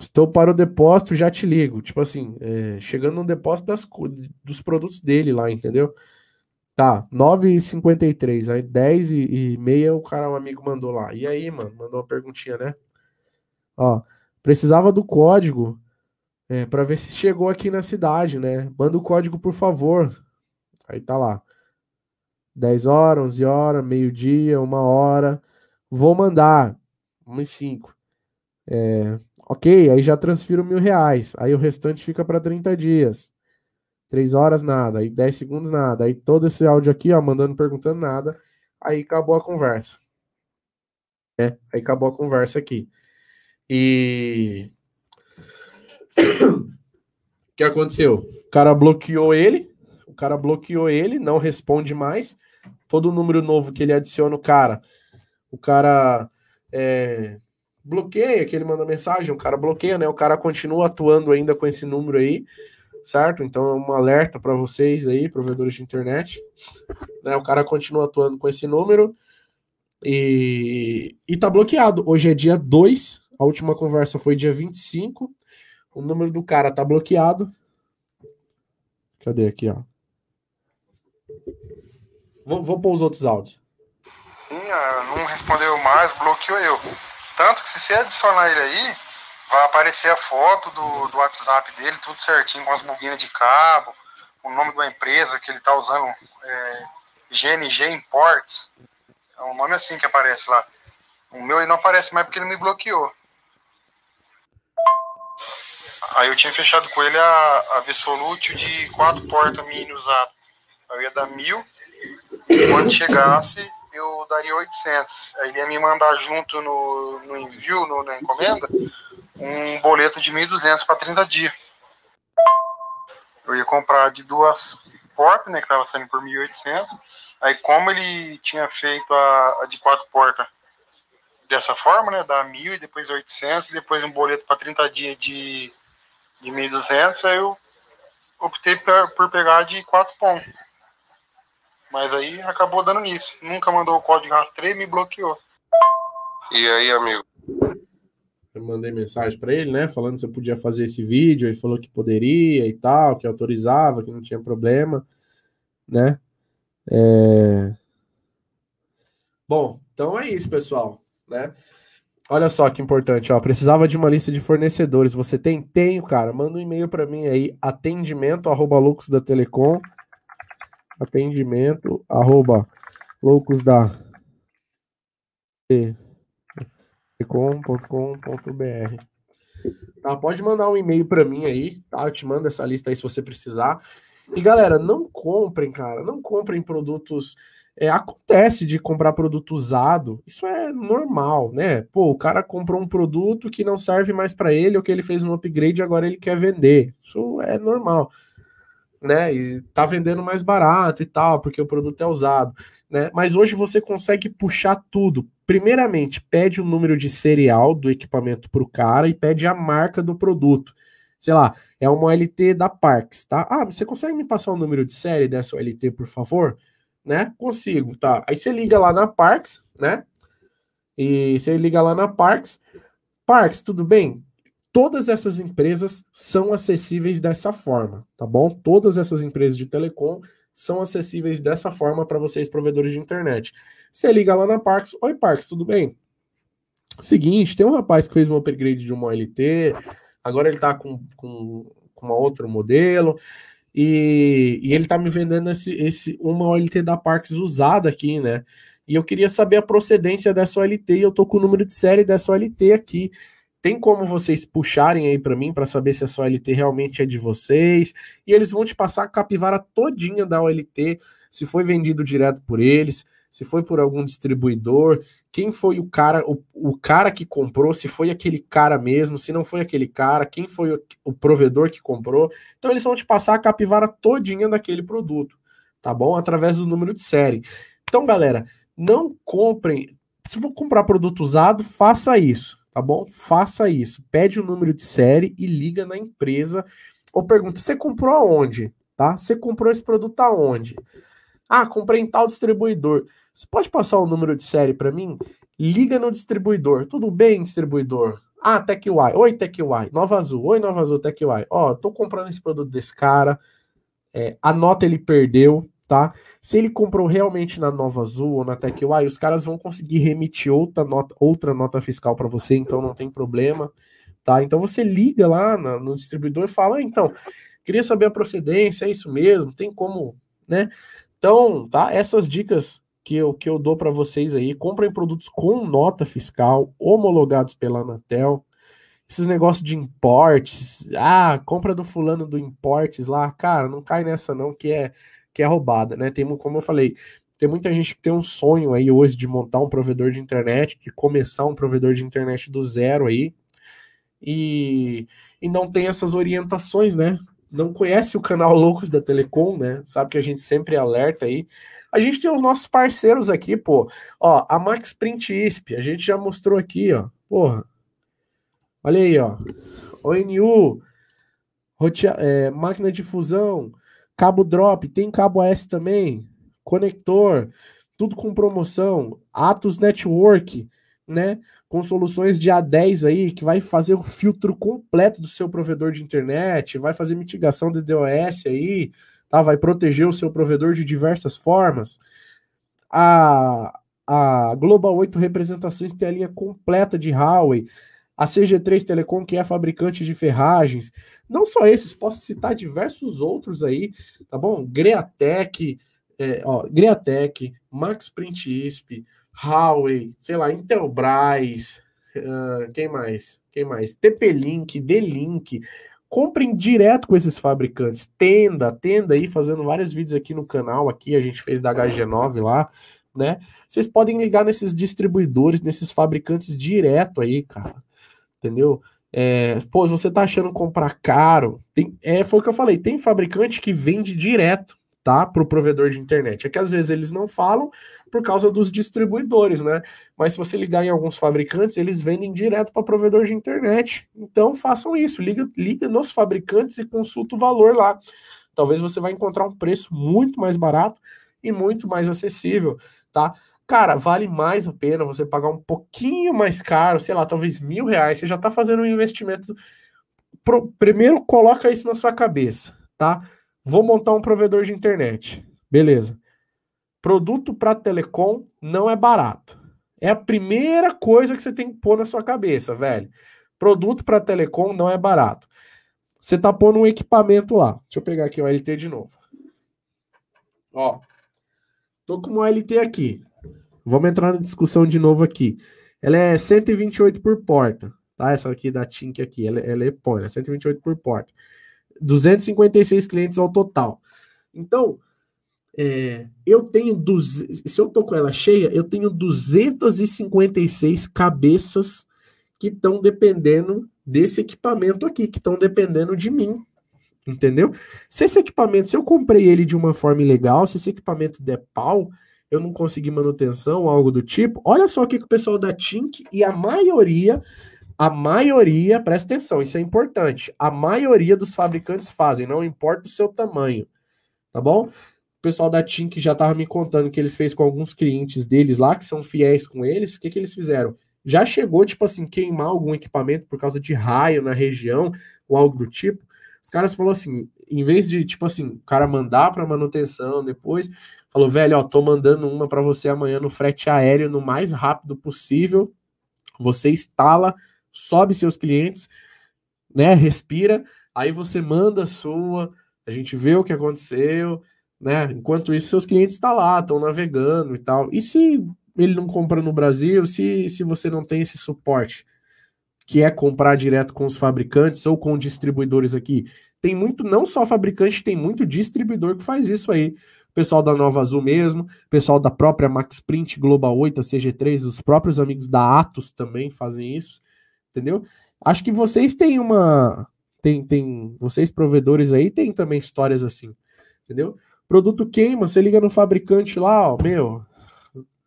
Estou para o depósito, já te ligo. Tipo assim, é, chegando no depósito das, dos produtos dele lá, entendeu? Tá, 9h53. Aí 10 e, meia o cara, um amigo, mandou lá. E aí, mano? Mandou uma perguntinha, né? Ó, precisava do código é, para ver se chegou aqui na cidade, né? Manda o código, por favor. Aí tá lá. 10 horas, 11 horas, meio-dia, uma hora. Vou mandar. 1 e 5. É, ok, aí já transfiro mil reais. Aí o restante fica para 30 dias. 3 horas, nada. Aí 10 segundos, nada. Aí todo esse áudio aqui, ó, mandando, perguntando nada. Aí acabou a conversa. É, aí acabou a conversa aqui. E. O que aconteceu? O cara bloqueou ele. O cara bloqueou ele, não responde mais todo número novo que ele adiciona o cara, o cara é, bloqueia, que ele manda mensagem, o cara bloqueia, né? O cara continua atuando ainda com esse número aí, certo? Então é um alerta para vocês aí, provedores de internet. Né? O cara continua atuando com esse número e, e tá bloqueado. Hoje é dia 2, a última conversa foi dia 25. O número do cara tá bloqueado. Cadê aqui, ó? Vou, vou pôr os outros áudios. Sim, ah, não respondeu mais, bloqueou eu. Tanto que se você adicionar ele aí, vai aparecer a foto do, do WhatsApp dele, tudo certinho, com as bobinas de cabo, o nome da empresa que ele está usando, é, GNG Imports. É um nome assim que aparece lá. O meu ele não aparece mais porque ele me bloqueou. Aí eu tinha fechado com ele a, a de quatro portas mini usado. Eu ia dar mil quando chegasse, eu daria 800. Aí ele ia me mandar junto no, no envio, no, na encomenda, um boleto de 1.200 para 30 dias. Eu ia comprar de duas portas, né, que estava saindo por 1.800. Aí, como ele tinha feito a, a, de quatro portas dessa forma, né, dá 1.000 e depois 800, depois um boleto para 30 dias de, de 1.200, aí eu optei por, por pegar de quatro pontos. Mas aí acabou dando nisso. Nunca mandou o código rastreio e me bloqueou. E aí, amigo? Eu mandei mensagem para ele, né? Falando se eu podia fazer esse vídeo. Ele falou que poderia e tal, que autorizava, que não tinha problema, né? É... Bom, Então é isso, pessoal, né? Olha só que importante, ó. Precisava de uma lista de fornecedores. Você tem? Tenho, cara. Manda um e-mail para mim aí, atendimento arroba loucos da Telecom. Atendimento arroba loucos da telecom.com.br. Tá, pode mandar um e-mail para mim aí, tá? Eu te mando essa lista aí se você precisar. E galera, não comprem, cara, não comprem produtos é, acontece de comprar produto usado, isso é normal, né? Pô, o cara comprou um produto que não serve mais para ele, ou que ele fez um upgrade e agora ele quer vender. Isso é normal, né? E tá vendendo mais barato e tal, porque o produto é usado, né? Mas hoje você consegue puxar tudo. Primeiramente, pede o número de serial do equipamento para o cara e pede a marca do produto. Sei lá, é uma OLT da Parks, tá? Ah, você consegue me passar o número de série dessa OLT, por favor? né? Consigo, tá? Aí você liga lá na Parks, né? E você liga lá na Parks. Parks, tudo bem? Todas essas empresas são acessíveis dessa forma, tá bom? Todas essas empresas de telecom são acessíveis dessa forma para vocês, provedores de internet. Você liga lá na Parks. Oi, Parks, tudo bem? Seguinte, tem um rapaz que fez um upgrade de uma OLT, agora ele tá com, com, com uma outro modelo. E, e ele tá me vendendo esse, esse uma OLT da Parks usada aqui, né? E eu queria saber a procedência dessa OLT e eu tô com o número de série dessa OLT aqui. Tem como vocês puxarem aí para mim para saber se essa OLT realmente é de vocês? E eles vão te passar a capivara todinha da OLT, se foi vendido direto por eles, se foi por algum distribuidor, quem foi o cara, o, o cara que comprou, se foi aquele cara mesmo, se não foi aquele cara, quem foi o, o provedor que comprou. Então eles vão te passar a capivara todinha daquele produto, tá bom? Através do número de série. Então, galera, não comprem. Se for comprar produto usado, faça isso, tá bom? Faça isso. Pede o número de série e liga na empresa ou pergunta: você comprou aonde? Tá? Você comprou esse produto aonde? Ah, comprei em tal distribuidor. Você pode passar o número de série para mim? Liga no distribuidor. Tudo bem, distribuidor? Ah, TechY. Oi, TechY. Nova Azul. Oi, Nova Azul, TechY. Ó, tô comprando esse produto desse cara. É, a nota ele perdeu, tá? Se ele comprou realmente na Nova Azul ou na TechY, os caras vão conseguir remitir outra nota, outra nota fiscal para você, então não tem problema, tá? Então você liga lá no, no distribuidor e fala, ah, então, queria saber a procedência, é isso mesmo, tem como, né? Então, tá? Essas dicas que eu, que eu dou para vocês aí, comprem produtos com nota fiscal, homologados pela Anatel. Esses negócios de importes, ah, compra do fulano do importes lá, cara, não cai nessa não, que é que é roubada, né? Tem, como eu falei, tem muita gente que tem um sonho aí hoje de montar um provedor de internet, de começar um provedor de internet do zero aí, e, e não tem essas orientações, né? Não conhece o canal Loucos da Telecom, né? Sabe que a gente sempre alerta aí. A gente tem os nossos parceiros aqui, pô. Ó, a Max Print ISP, a gente já mostrou aqui, ó. Porra. Olha aí, ó. ONU, rotea, é, máquina de fusão, cabo drop, tem cabo AS também, conector, tudo com promoção, Atos Network, né? Com soluções de A10 aí, que vai fazer o filtro completo do seu provedor de internet, vai fazer mitigação de DOS aí, tá? Vai proteger o seu provedor de diversas formas. A, a Global 8 Representações tem a linha completa de Huawei. A CG3 Telecom, que é fabricante de ferragens. Não só esses, posso citar diversos outros aí, tá bom? Greatec, é, ó, Greatec, Max Print ISP, Huawei, sei lá, Intelbras, uh, quem mais? Quem mais? TP-Link, D-Link, comprem direto com esses fabricantes. Tenda, tenda aí, fazendo vários vídeos aqui no canal. Aqui a gente fez da HG9 lá, né? Vocês podem ligar nesses distribuidores, nesses fabricantes direto aí, cara. Entendeu? É, pô, você tá achando comprar caro? Tem, é, foi o que eu falei. Tem fabricante que vende direto tá? Para o provedor de internet. É que às vezes eles não falam por causa dos distribuidores, né? Mas se você ligar em alguns fabricantes, eles vendem direto para provedor de internet. Então façam isso, liga, liga nos fabricantes e consulta o valor lá. Talvez você vai encontrar um preço muito mais barato e muito mais acessível, tá? Cara, vale mais a pena você pagar um pouquinho mais caro, sei lá, talvez mil reais. Você já está fazendo um investimento. Pro, primeiro, coloca isso na sua cabeça, tá? Vou montar um provedor de internet. Beleza. Produto para telecom não é barato. É a primeira coisa que você tem que pôr na sua cabeça, velho. Produto para telecom não é barato. Você tá pondo um equipamento lá. Deixa eu pegar aqui o LT de novo. Ó. Tô com uma LT aqui. Vamos entrar na discussão de novo aqui. Ela é 128 por porta, tá? Essa aqui da Tink aqui, ela, ela é põe, é 128 por porta. 256 clientes ao total. Então, é, eu tenho, se eu tô com ela cheia, eu tenho 256 cabeças que estão dependendo desse equipamento aqui, que estão dependendo de mim. Entendeu? Se esse equipamento, se eu comprei ele de uma forma ilegal, se esse equipamento der pau, eu não consegui manutenção, algo do tipo, olha só o que, que o pessoal da Tink e a maioria, a maioria, presta atenção, isso é importante, a maioria dos fabricantes fazem, não importa o seu tamanho, tá bom? O pessoal da Tink já estava me contando que eles fez com alguns clientes deles lá, que são fiéis com eles. O que, que eles fizeram? Já chegou, tipo assim, queimar algum equipamento por causa de raio na região ou algo do tipo. Os caras falaram assim, em vez de, tipo assim, o cara mandar para manutenção depois, falou, velho, ó, tô mandando uma para você amanhã no frete aéreo no mais rápido possível. Você instala, sobe seus clientes, né, respira, aí você manda a sua, a gente vê o que aconteceu, né? Enquanto isso, seus clientes estão tá lá, estão navegando e tal. E se ele não compra no Brasil, se, se você não tem esse suporte, que é comprar direto com os fabricantes ou com distribuidores aqui, tem muito, não só fabricante, tem muito distribuidor que faz isso aí. Pessoal da Nova Azul mesmo, pessoal da própria Max Print, Global 8, a CG3, os próprios amigos da Atos também fazem isso, entendeu? Acho que vocês têm uma. Tem, tem, vocês provedores aí têm também histórias assim, entendeu? Produto queima, você liga no fabricante lá, ó, meu,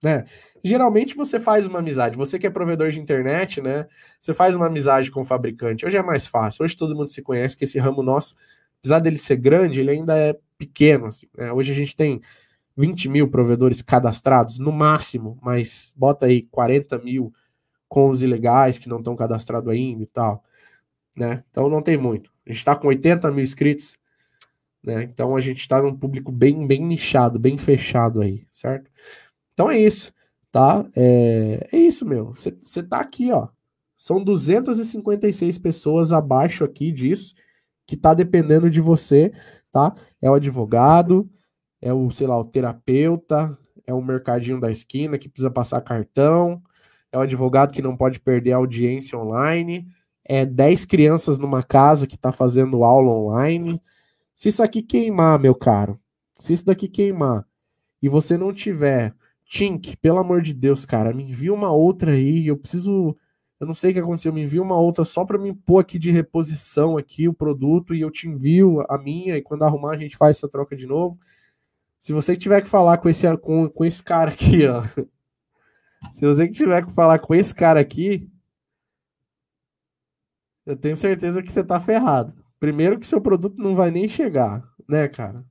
né? Geralmente você faz uma amizade. Você que é provedor de internet, né? Você faz uma amizade com o fabricante. Hoje é mais fácil. Hoje todo mundo se conhece, que esse ramo nosso, apesar dele ser grande, ele ainda é pequeno. Assim, né? Hoje a gente tem 20 mil provedores cadastrados, no máximo, mas bota aí 40 mil com os ilegais que não estão cadastrados ainda e tal. Né? Então não tem muito. A gente está com 80 mil inscritos, né? Então a gente está num público bem, bem nichado, bem fechado aí, certo? Então é isso, tá? É, é isso, meu. Você tá aqui, ó. São 256 pessoas abaixo aqui disso que tá dependendo de você, tá? É o advogado, é o, sei lá, o terapeuta, é o mercadinho da esquina que precisa passar cartão, é o advogado que não pode perder a audiência online, é 10 crianças numa casa que tá fazendo aula online, se isso aqui queimar, meu caro, se isso daqui queimar e você não tiver Tink, pelo amor de Deus, cara, me envia uma outra aí, eu preciso, eu não sei o que aconteceu, me envia uma outra só para me pôr aqui de reposição aqui o produto e eu te envio a minha e quando arrumar a gente faz essa troca de novo. Se você tiver que falar com esse com, com esse cara aqui, ó. Se você tiver que falar com esse cara aqui, eu tenho certeza que você tá ferrado. Primeiro que seu produto não vai nem chegar, né, cara?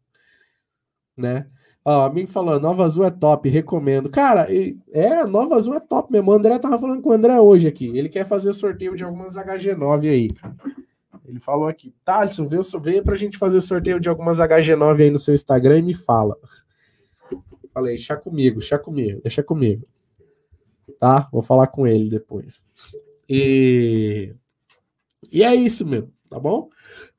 Né? Ó, amigo falou, Nova Azul é top, recomendo. Cara, é, Nova Azul é top mesmo. O André tava falando com o André hoje aqui. Ele quer fazer o sorteio de algumas HG9 aí. Ele falou aqui, Thaleson, vê, vê pra gente fazer o sorteio de algumas HG9 aí no seu Instagram e me fala. Falei, deixa comigo, deixa comigo, deixa comigo. Tá? Vou falar com ele depois. E, e é isso, meu tá bom?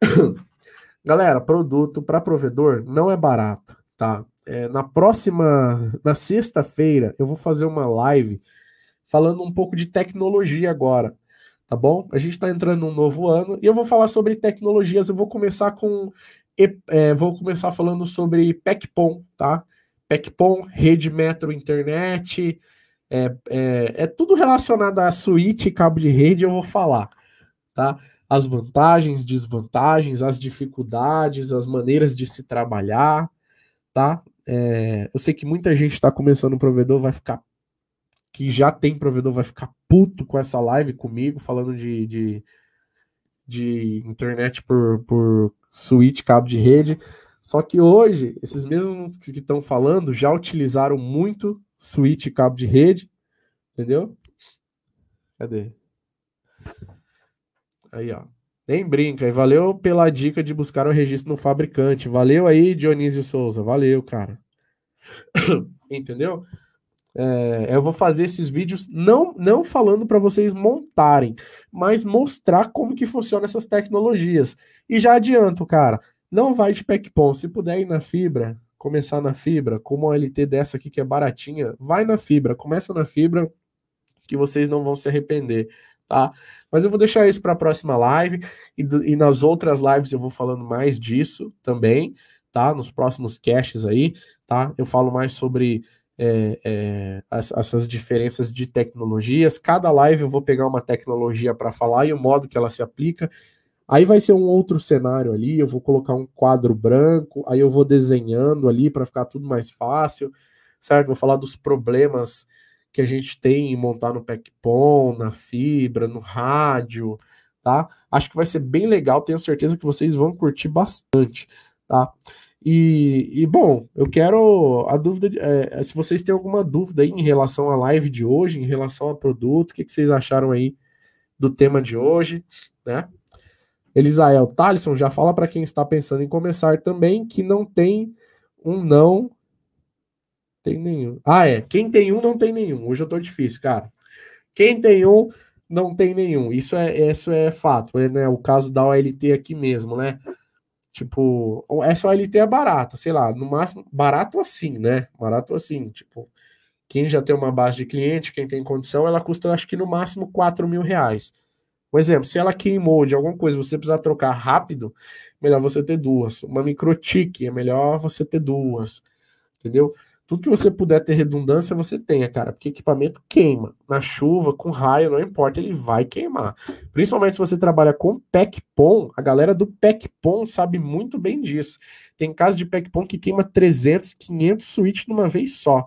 Galera, produto para provedor não é barato, tá? É, na próxima, na sexta-feira, eu vou fazer uma live falando um pouco de tecnologia agora, tá bom? A gente está entrando num novo ano e eu vou falar sobre tecnologias. Eu vou começar com, é, vou começar falando sobre PECPOM, tá? PECPOM, rede metro internet, é, é, é tudo relacionado a suíte cabo de rede. Eu vou falar, tá? as vantagens, desvantagens, as dificuldades, as maneiras de se trabalhar, tá? É, eu sei que muita gente está começando um provedor, vai ficar. Que já tem provedor, vai ficar puto com essa live comigo, falando de, de, de internet por, por switch, cabo de rede. Só que hoje, esses mesmos que estão falando já utilizaram muito switch cabo de rede, entendeu? Cadê? Aí, ó. Nem brinca. E valeu pela dica de buscar o registro no fabricante. Valeu aí, Dionísio Souza. Valeu, cara. Entendeu? É, eu vou fazer esses vídeos não, não falando para vocês montarem, mas mostrar como que funciona essas tecnologias. E já adianto, cara, não vai de PECPON. Se puder ir na fibra, começar na fibra, com uma LT dessa aqui que é baratinha, vai na fibra, começa na fibra, que vocês não vão se arrepender, tá? Mas eu vou deixar isso para a próxima live e, e, nas outras lives eu vou falando mais disso também, tá? Nos próximos caches aí, tá? Eu falo mais sobre é, é, essas diferenças de tecnologias. Cada live eu vou pegar uma tecnologia para falar e o modo que ela se aplica. Aí vai ser um outro cenário ali, eu vou colocar um quadro branco, aí eu vou desenhando ali para ficar tudo mais fácil, certo? Vou falar dos problemas que a gente tem em montar no PECPOM, na fibra, no rádio, tá? Acho que vai ser bem legal, tenho certeza que vocês vão curtir bastante, tá? E, e, bom, eu quero a dúvida, é, se vocês têm alguma dúvida aí em relação à live de hoje, em relação ao produto, o que, que vocês acharam aí do tema de hoje, né? Elisael Talisson já fala para quem está pensando em começar também que não tem um não tem nenhum. Ah, é. Quem tem um não tem nenhum. Hoje eu tô difícil, cara. Quem tem um não tem nenhum. Isso é isso é fato, é, né? O caso da OLT aqui mesmo, né? Tipo, essa OLT é barata, sei lá, no máximo, barato assim, né? Barato assim, tipo, quem já tem uma base de cliente, quem tem condição, ela custa acho que no máximo 4 mil reais. Um exemplo, se ela queimou de alguma coisa, você precisar trocar rápido, melhor você ter duas. Uma microtique, é melhor você ter duas, entendeu? Tudo que você puder ter redundância, você tenha, cara, porque equipamento queima. Na chuva, com raio, não importa, ele vai queimar. Principalmente se você trabalha com PECPOM, a galera do PECPOM sabe muito bem disso. Tem casos de PECPOM que queima 300, 500 switches numa vez só.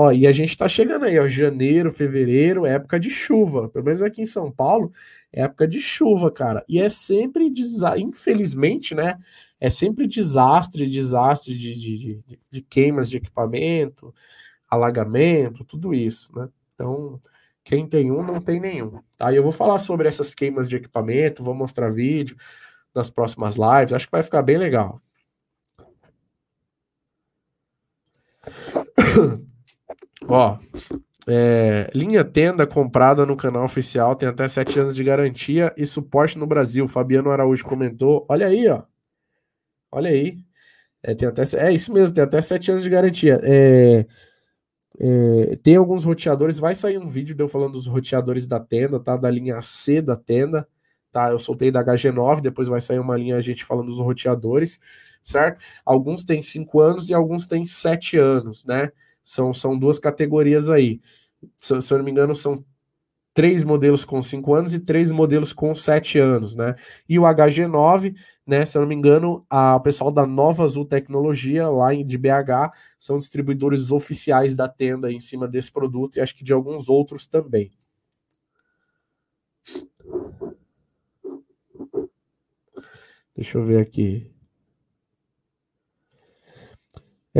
Ó, e a gente tá chegando aí, ó, janeiro, fevereiro, época de chuva. Pelo menos aqui em São Paulo, é época de chuva, cara. E é sempre, infelizmente, né? é sempre desastre, desastre de, de, de, de queimas de equipamento, alagamento, tudo isso, né? Então, quem tem um não tem nenhum. Tá? E eu vou falar sobre essas queimas de equipamento, vou mostrar vídeo nas próximas lives, acho que vai ficar bem legal. Ó, é, linha tenda comprada no canal oficial tem até 7 anos de garantia e suporte no Brasil. Fabiano Araújo comentou. Olha aí, ó. Olha aí. É, tem até, é isso mesmo, tem até 7 anos de garantia. É, é, tem alguns roteadores, vai sair um vídeo de eu falando dos roteadores da tenda, tá? Da linha C da tenda, tá? Eu soltei da HG9, depois vai sair uma linha a gente falando dos roteadores, certo? Alguns têm 5 anos e alguns têm 7 anos, né? São, são duas categorias aí. Se, se eu não me engano, são três modelos com 5 anos e três modelos com 7 anos, né? E o HG9 né? Se eu não me engano, a, o pessoal da Nova Azul Tecnologia, lá de BH, são distribuidores oficiais da tenda em cima desse produto e acho que de alguns outros também. Deixa eu ver aqui.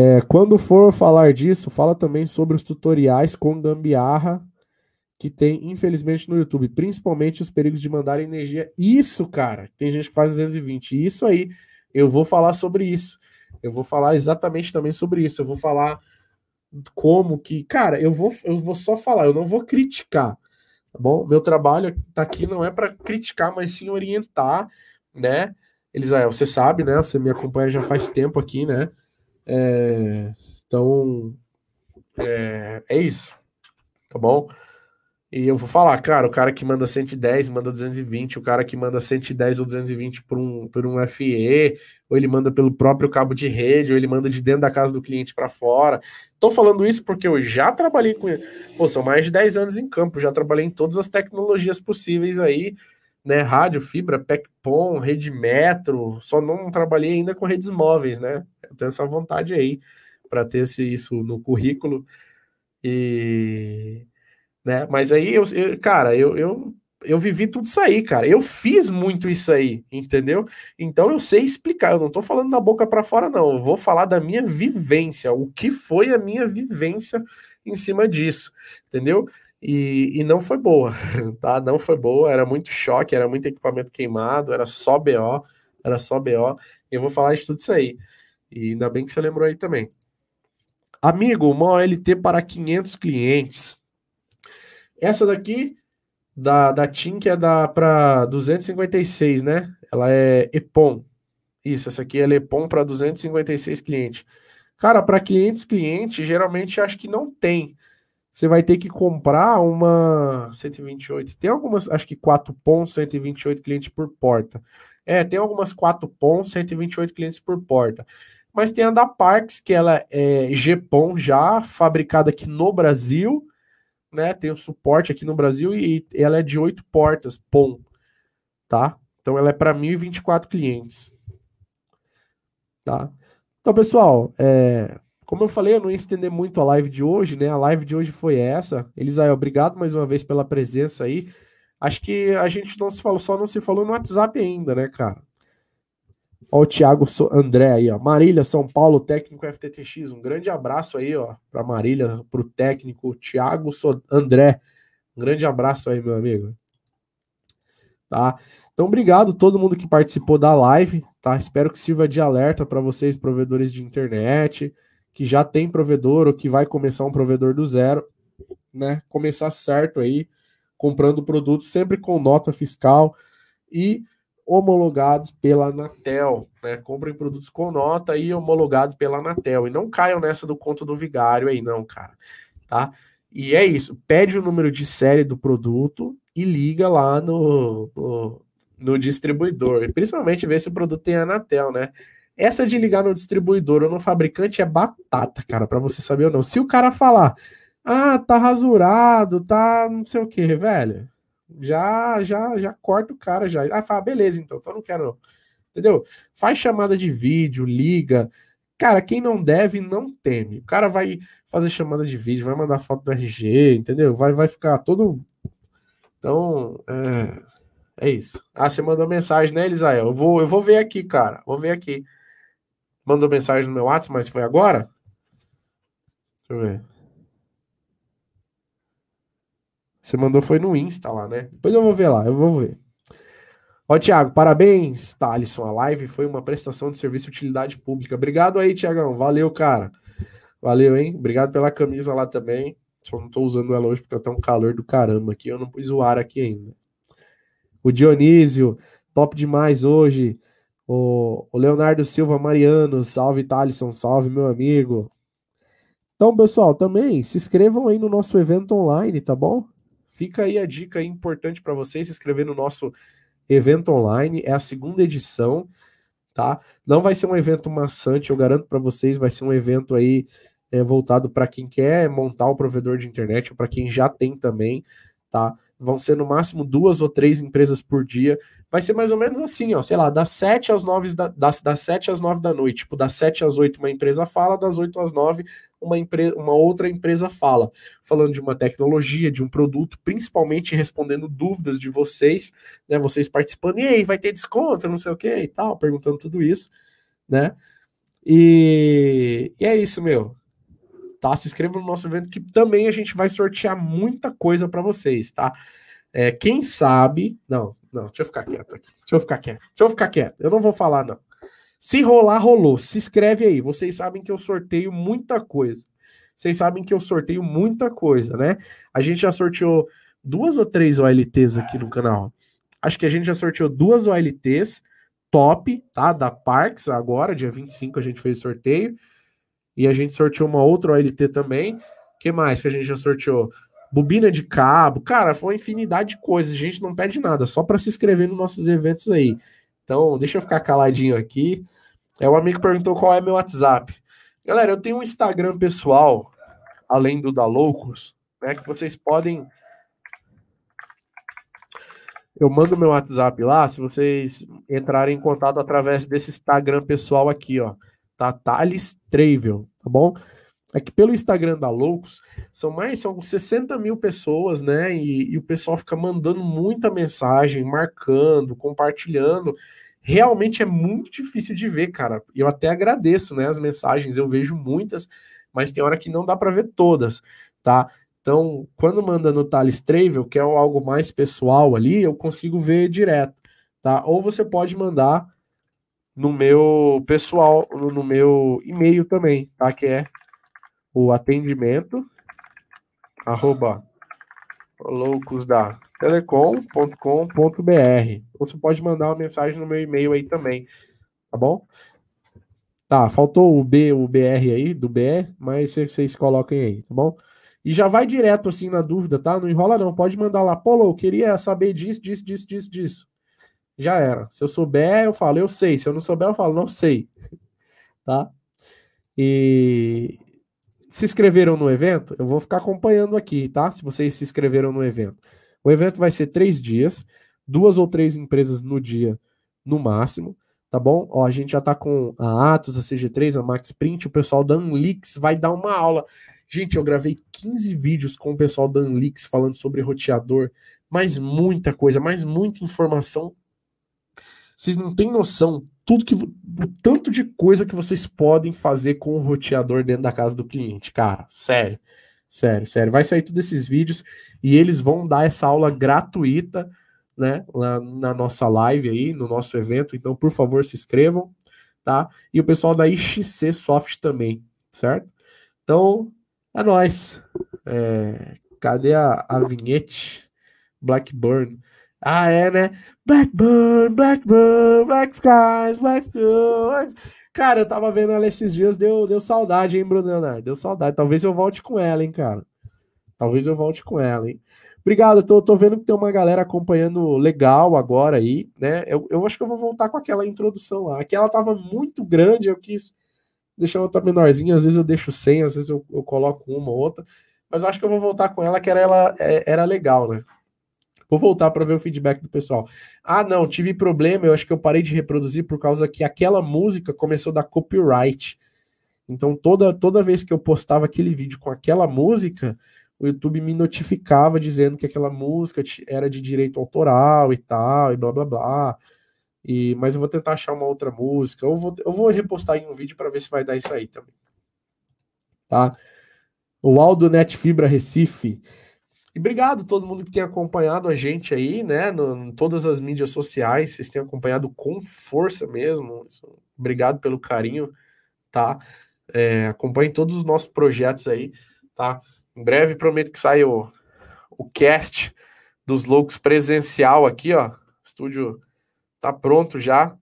É, quando for falar disso, fala também sobre os tutoriais com gambiarra que tem, infelizmente, no YouTube, principalmente os perigos de mandar energia. Isso, cara, tem gente que faz 220. Isso aí, eu vou falar sobre isso. Eu vou falar exatamente também sobre isso. Eu vou falar como que, cara, eu vou, eu vou só falar, eu não vou criticar, tá bom? Meu trabalho tá aqui não é para criticar, mas sim orientar, né? Elisael, você sabe, né? Você me acompanha já faz tempo aqui, né? É, então, é, é isso, tá bom? E eu vou falar, cara, o cara que manda 110 manda 220, o cara que manda 110 ou 220 por um, por um FE, ou ele manda pelo próprio cabo de rede, ou ele manda de dentro da casa do cliente para fora. Tô falando isso porque eu já trabalhei com. Pô, são mais de 10 anos em campo, já trabalhei em todas as tecnologias possíveis aí, né? Rádio, fibra, PECPOM, rede metro, só não trabalhei ainda com redes móveis, né? Eu tenho essa vontade aí para ter esse, isso no currículo. E né? Mas aí, eu, eu cara, eu, eu, eu vivi tudo isso aí, cara. Eu fiz muito isso aí, entendeu? Então eu sei explicar. Eu não tô falando da boca para fora, não. Eu vou falar da minha vivência, o que foi a minha vivência em cima disso, entendeu? E, e não foi boa, tá? Não foi boa. Era muito choque, era muito equipamento queimado, era só BO, era só BO. Eu vou falar de tudo isso aí. E ainda bem que você lembrou aí também. Amigo, uma OLT para 500 clientes. Essa daqui da, da TIM que é da para 256, né? Ela é EPOM. Isso, essa aqui é EPOM para 256 clientes. Cara, para clientes clientes, geralmente acho que não tem. Você vai ter que comprar uma 128. Tem algumas, acho que 4 POM, 128 clientes por porta. É, tem algumas 4 POM, 128 clientes por porta. Mas tem a da Parks, que ela é GPOM já, fabricada aqui no Brasil, né? Tem o suporte aqui no Brasil e ela é de 8 portas, POM, tá? Então ela é para 1024 clientes. Tá? Então, pessoal, é, como eu falei, eu não ia estender muito a live de hoje, né? A live de hoje foi essa. Elisael, obrigado mais uma vez pela presença aí. Acho que a gente não se falou, só não se falou no WhatsApp ainda, né, cara? Ó, o Thiago André aí, ó. Marília, São Paulo, técnico FTTX. Um grande abraço aí, ó, para Marília, para o técnico Thiago André. Um grande abraço aí, meu amigo. Tá? Então, obrigado a todo mundo que participou da live, tá? Espero que sirva de alerta para vocês, provedores de internet, que já tem provedor ou que vai começar um provedor do zero, né? Começar certo aí, comprando produtos sempre com nota fiscal e homologados pela Anatel, né? Comprem produtos com nota e homologados pela Anatel e não caiam nessa do conto do vigário aí não, cara, tá? E é isso, pede o número de série do produto e liga lá no, no, no distribuidor, e principalmente ver se o produto tem Anatel, né? Essa de ligar no distribuidor ou no fabricante é batata, cara, para você saber ou não. Se o cara falar, ah, tá rasurado, tá não sei o que, velho, já já já corta o cara já. Ah, fala, beleza, então, então não quero não. Entendeu? Faz chamada de vídeo, liga. Cara, quem não deve não teme. O cara vai fazer chamada de vídeo, vai mandar foto do RG, entendeu? Vai vai ficar todo Então, é, é isso. Ah, você mandou mensagem, né, Elisael? Eu vou eu vou ver aqui, cara. Vou ver aqui. Mandou mensagem no meu WhatsApp, mas foi agora? Deixa eu ver. Você mandou foi no Insta lá, né? Depois eu vou ver lá, eu vou ver. Ó, Tiago, parabéns, Thalisson. A live foi uma prestação de serviço de utilidade pública. Obrigado aí, Tiagão. Valeu, cara. Valeu, hein? Obrigado pela camisa lá também. Só não tô usando ela hoje porque tá um calor do caramba aqui. Eu não pus o ar aqui ainda. O Dionísio, top demais hoje. O, o Leonardo Silva Mariano, salve Thalisson, salve meu amigo. Então, pessoal, também se inscrevam aí no nosso evento online, tá bom? Fica aí a dica importante para vocês se inscrever no nosso evento online. É a segunda edição, tá? Não vai ser um evento maçante, eu garanto para vocês, vai ser um evento aí é, voltado para quem quer montar o provedor de internet, ou para quem já tem também, tá? Vão ser no máximo duas ou três empresas por dia vai ser mais ou menos assim, ó, sei lá, das 7 às 9 da, das, das 7 às 9 da noite, tipo, das 7 às 8 uma empresa fala, das 8 às 9 uma, empresa, uma outra empresa fala, falando de uma tecnologia, de um produto, principalmente respondendo dúvidas de vocês, né, vocês participando, e aí, vai ter desconto, não sei o que e tal, perguntando tudo isso, né, e, e é isso, meu, tá, se inscreva no nosso evento que também a gente vai sortear muita coisa para vocês, tá, é, quem sabe, não, não, deixa eu ficar quieto aqui. Deixa eu ficar quieto. Deixa eu ficar quieto. Eu não vou falar, não. Se rolar, rolou. Se inscreve aí. Vocês sabem que eu sorteio muita coisa. Vocês sabem que eu sorteio muita coisa, né? A gente já sorteou duas ou três OLTs aqui no canal. Acho que a gente já sorteou duas OLTs top, tá? Da Parks agora, dia 25 a gente fez sorteio. E a gente sorteou uma outra OLT também. que mais que a gente já sorteou? Bobina de cabo, cara, foi uma infinidade de coisas. A gente não pede nada, só para se inscrever nos nossos eventos aí. Então, deixa eu ficar caladinho aqui. É o amigo perguntou qual é meu WhatsApp. Galera, eu tenho um Instagram pessoal, além do da Loucos, né, que vocês podem eu mando meu WhatsApp lá, se vocês entrarem em contato através desse Instagram pessoal aqui, ó. Tá Thales Travel, tá bom? É que pelo Instagram da Loucos são mais são 60 mil pessoas, né? E, e, o pessoal fica mandando muita mensagem, marcando, compartilhando. Realmente é muito difícil de ver, cara. Eu até agradeço, né? As mensagens, eu vejo muitas, mas tem hora que não dá para ver todas, tá? Então, quando manda no Thales Travel, que é algo mais pessoal ali, eu consigo ver direto, tá? Ou você pode mandar no meu pessoal, no meu e-mail também, tá? Que é o atendimento, arroba loucos da telecom.com.br. Ou você pode mandar uma mensagem no meu e-mail aí também, tá bom? Tá, faltou o B, o BR aí, do BE, mas vocês coloquem aí, tá bom? E já vai direto assim na dúvida, tá? Não enrola não, pode mandar lá, Pô, eu queria saber disso, disso, disso, disso, disso. Já era. Se eu souber, eu falo, eu sei. Se eu não souber, eu falo, não sei. tá? E se inscreveram no evento, eu vou ficar acompanhando aqui, tá? Se vocês se inscreveram no evento. O evento vai ser três dias, duas ou três empresas no dia, no máximo, tá bom? Ó, a gente já tá com a Atos, a CG3, a Max Print, o pessoal da Unlix vai dar uma aula. Gente, eu gravei 15 vídeos com o pessoal da Unlix falando sobre roteador, mas muita coisa, mas muita informação. Vocês não têm noção tudo que tanto de coisa que vocês podem fazer com o roteador dentro da casa do cliente, cara. Sério. Sério, sério. Vai sair todos esses vídeos e eles vão dar essa aula gratuita, né, lá na nossa live aí, no nosso evento. Então, por favor, se inscrevam, tá? E o pessoal da IXC Soft também, certo? Então, é nóis. É, cadê a, a vinhete? Blackburn. Ah, é, né? Blackburn, Blackburn, Black Skies, Black Skies. Cara, eu tava vendo ela esses dias, deu, deu saudade, hein, Bruno Leonardo? Deu saudade. Talvez eu volte com ela, hein, cara? Talvez eu volte com ela, hein? Obrigado, tô, tô vendo que tem uma galera acompanhando legal agora aí, né? Eu, eu acho que eu vou voltar com aquela introdução lá. Aquela tava muito grande, eu quis deixar outra menorzinha, às vezes eu deixo sem, às vezes eu, eu coloco uma ou outra, mas eu acho que eu vou voltar com ela, que era, ela, é, era legal, né? Vou voltar para ver o feedback do pessoal. Ah, não, tive problema, eu acho que eu parei de reproduzir por causa que aquela música começou da copyright. Então, toda, toda vez que eu postava aquele vídeo com aquela música, o YouTube me notificava dizendo que aquela música era de direito autoral e tal, e blá blá blá. E, mas eu vou tentar achar uma outra música. Eu vou, eu vou repostar em um vídeo para ver se vai dar isso aí também. Tá? O Aldo Net Fibra Recife. E obrigado a todo mundo que tem acompanhado a gente aí, né? No, em todas as mídias sociais, vocês têm acompanhado com força mesmo. Obrigado pelo carinho, tá? É, acompanhem todos os nossos projetos aí, tá? Em breve prometo que saia o, o cast dos loucos presencial aqui, ó. Estúdio tá pronto já.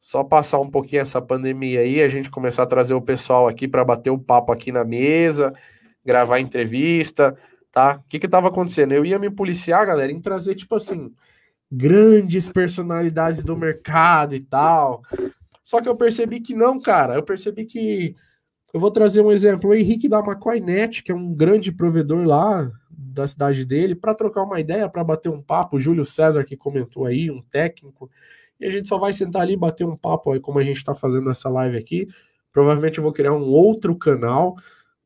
Só passar um pouquinho essa pandemia aí, a gente começar a trazer o pessoal aqui para bater o papo aqui na mesa, gravar entrevista, tá? O que que tava acontecendo? Eu ia me policiar, galera, em trazer, tipo assim, grandes personalidades do mercado e tal. Só que eu percebi que não, cara. Eu percebi que. Eu vou trazer um exemplo. O Henrique da McCoynet, que é um grande provedor lá da cidade dele para trocar uma ideia, para bater um papo. O Júlio César que comentou aí, um técnico. E a gente só vai sentar ali bater um papo aí, como a gente está fazendo essa live aqui. Provavelmente eu vou criar um outro canal,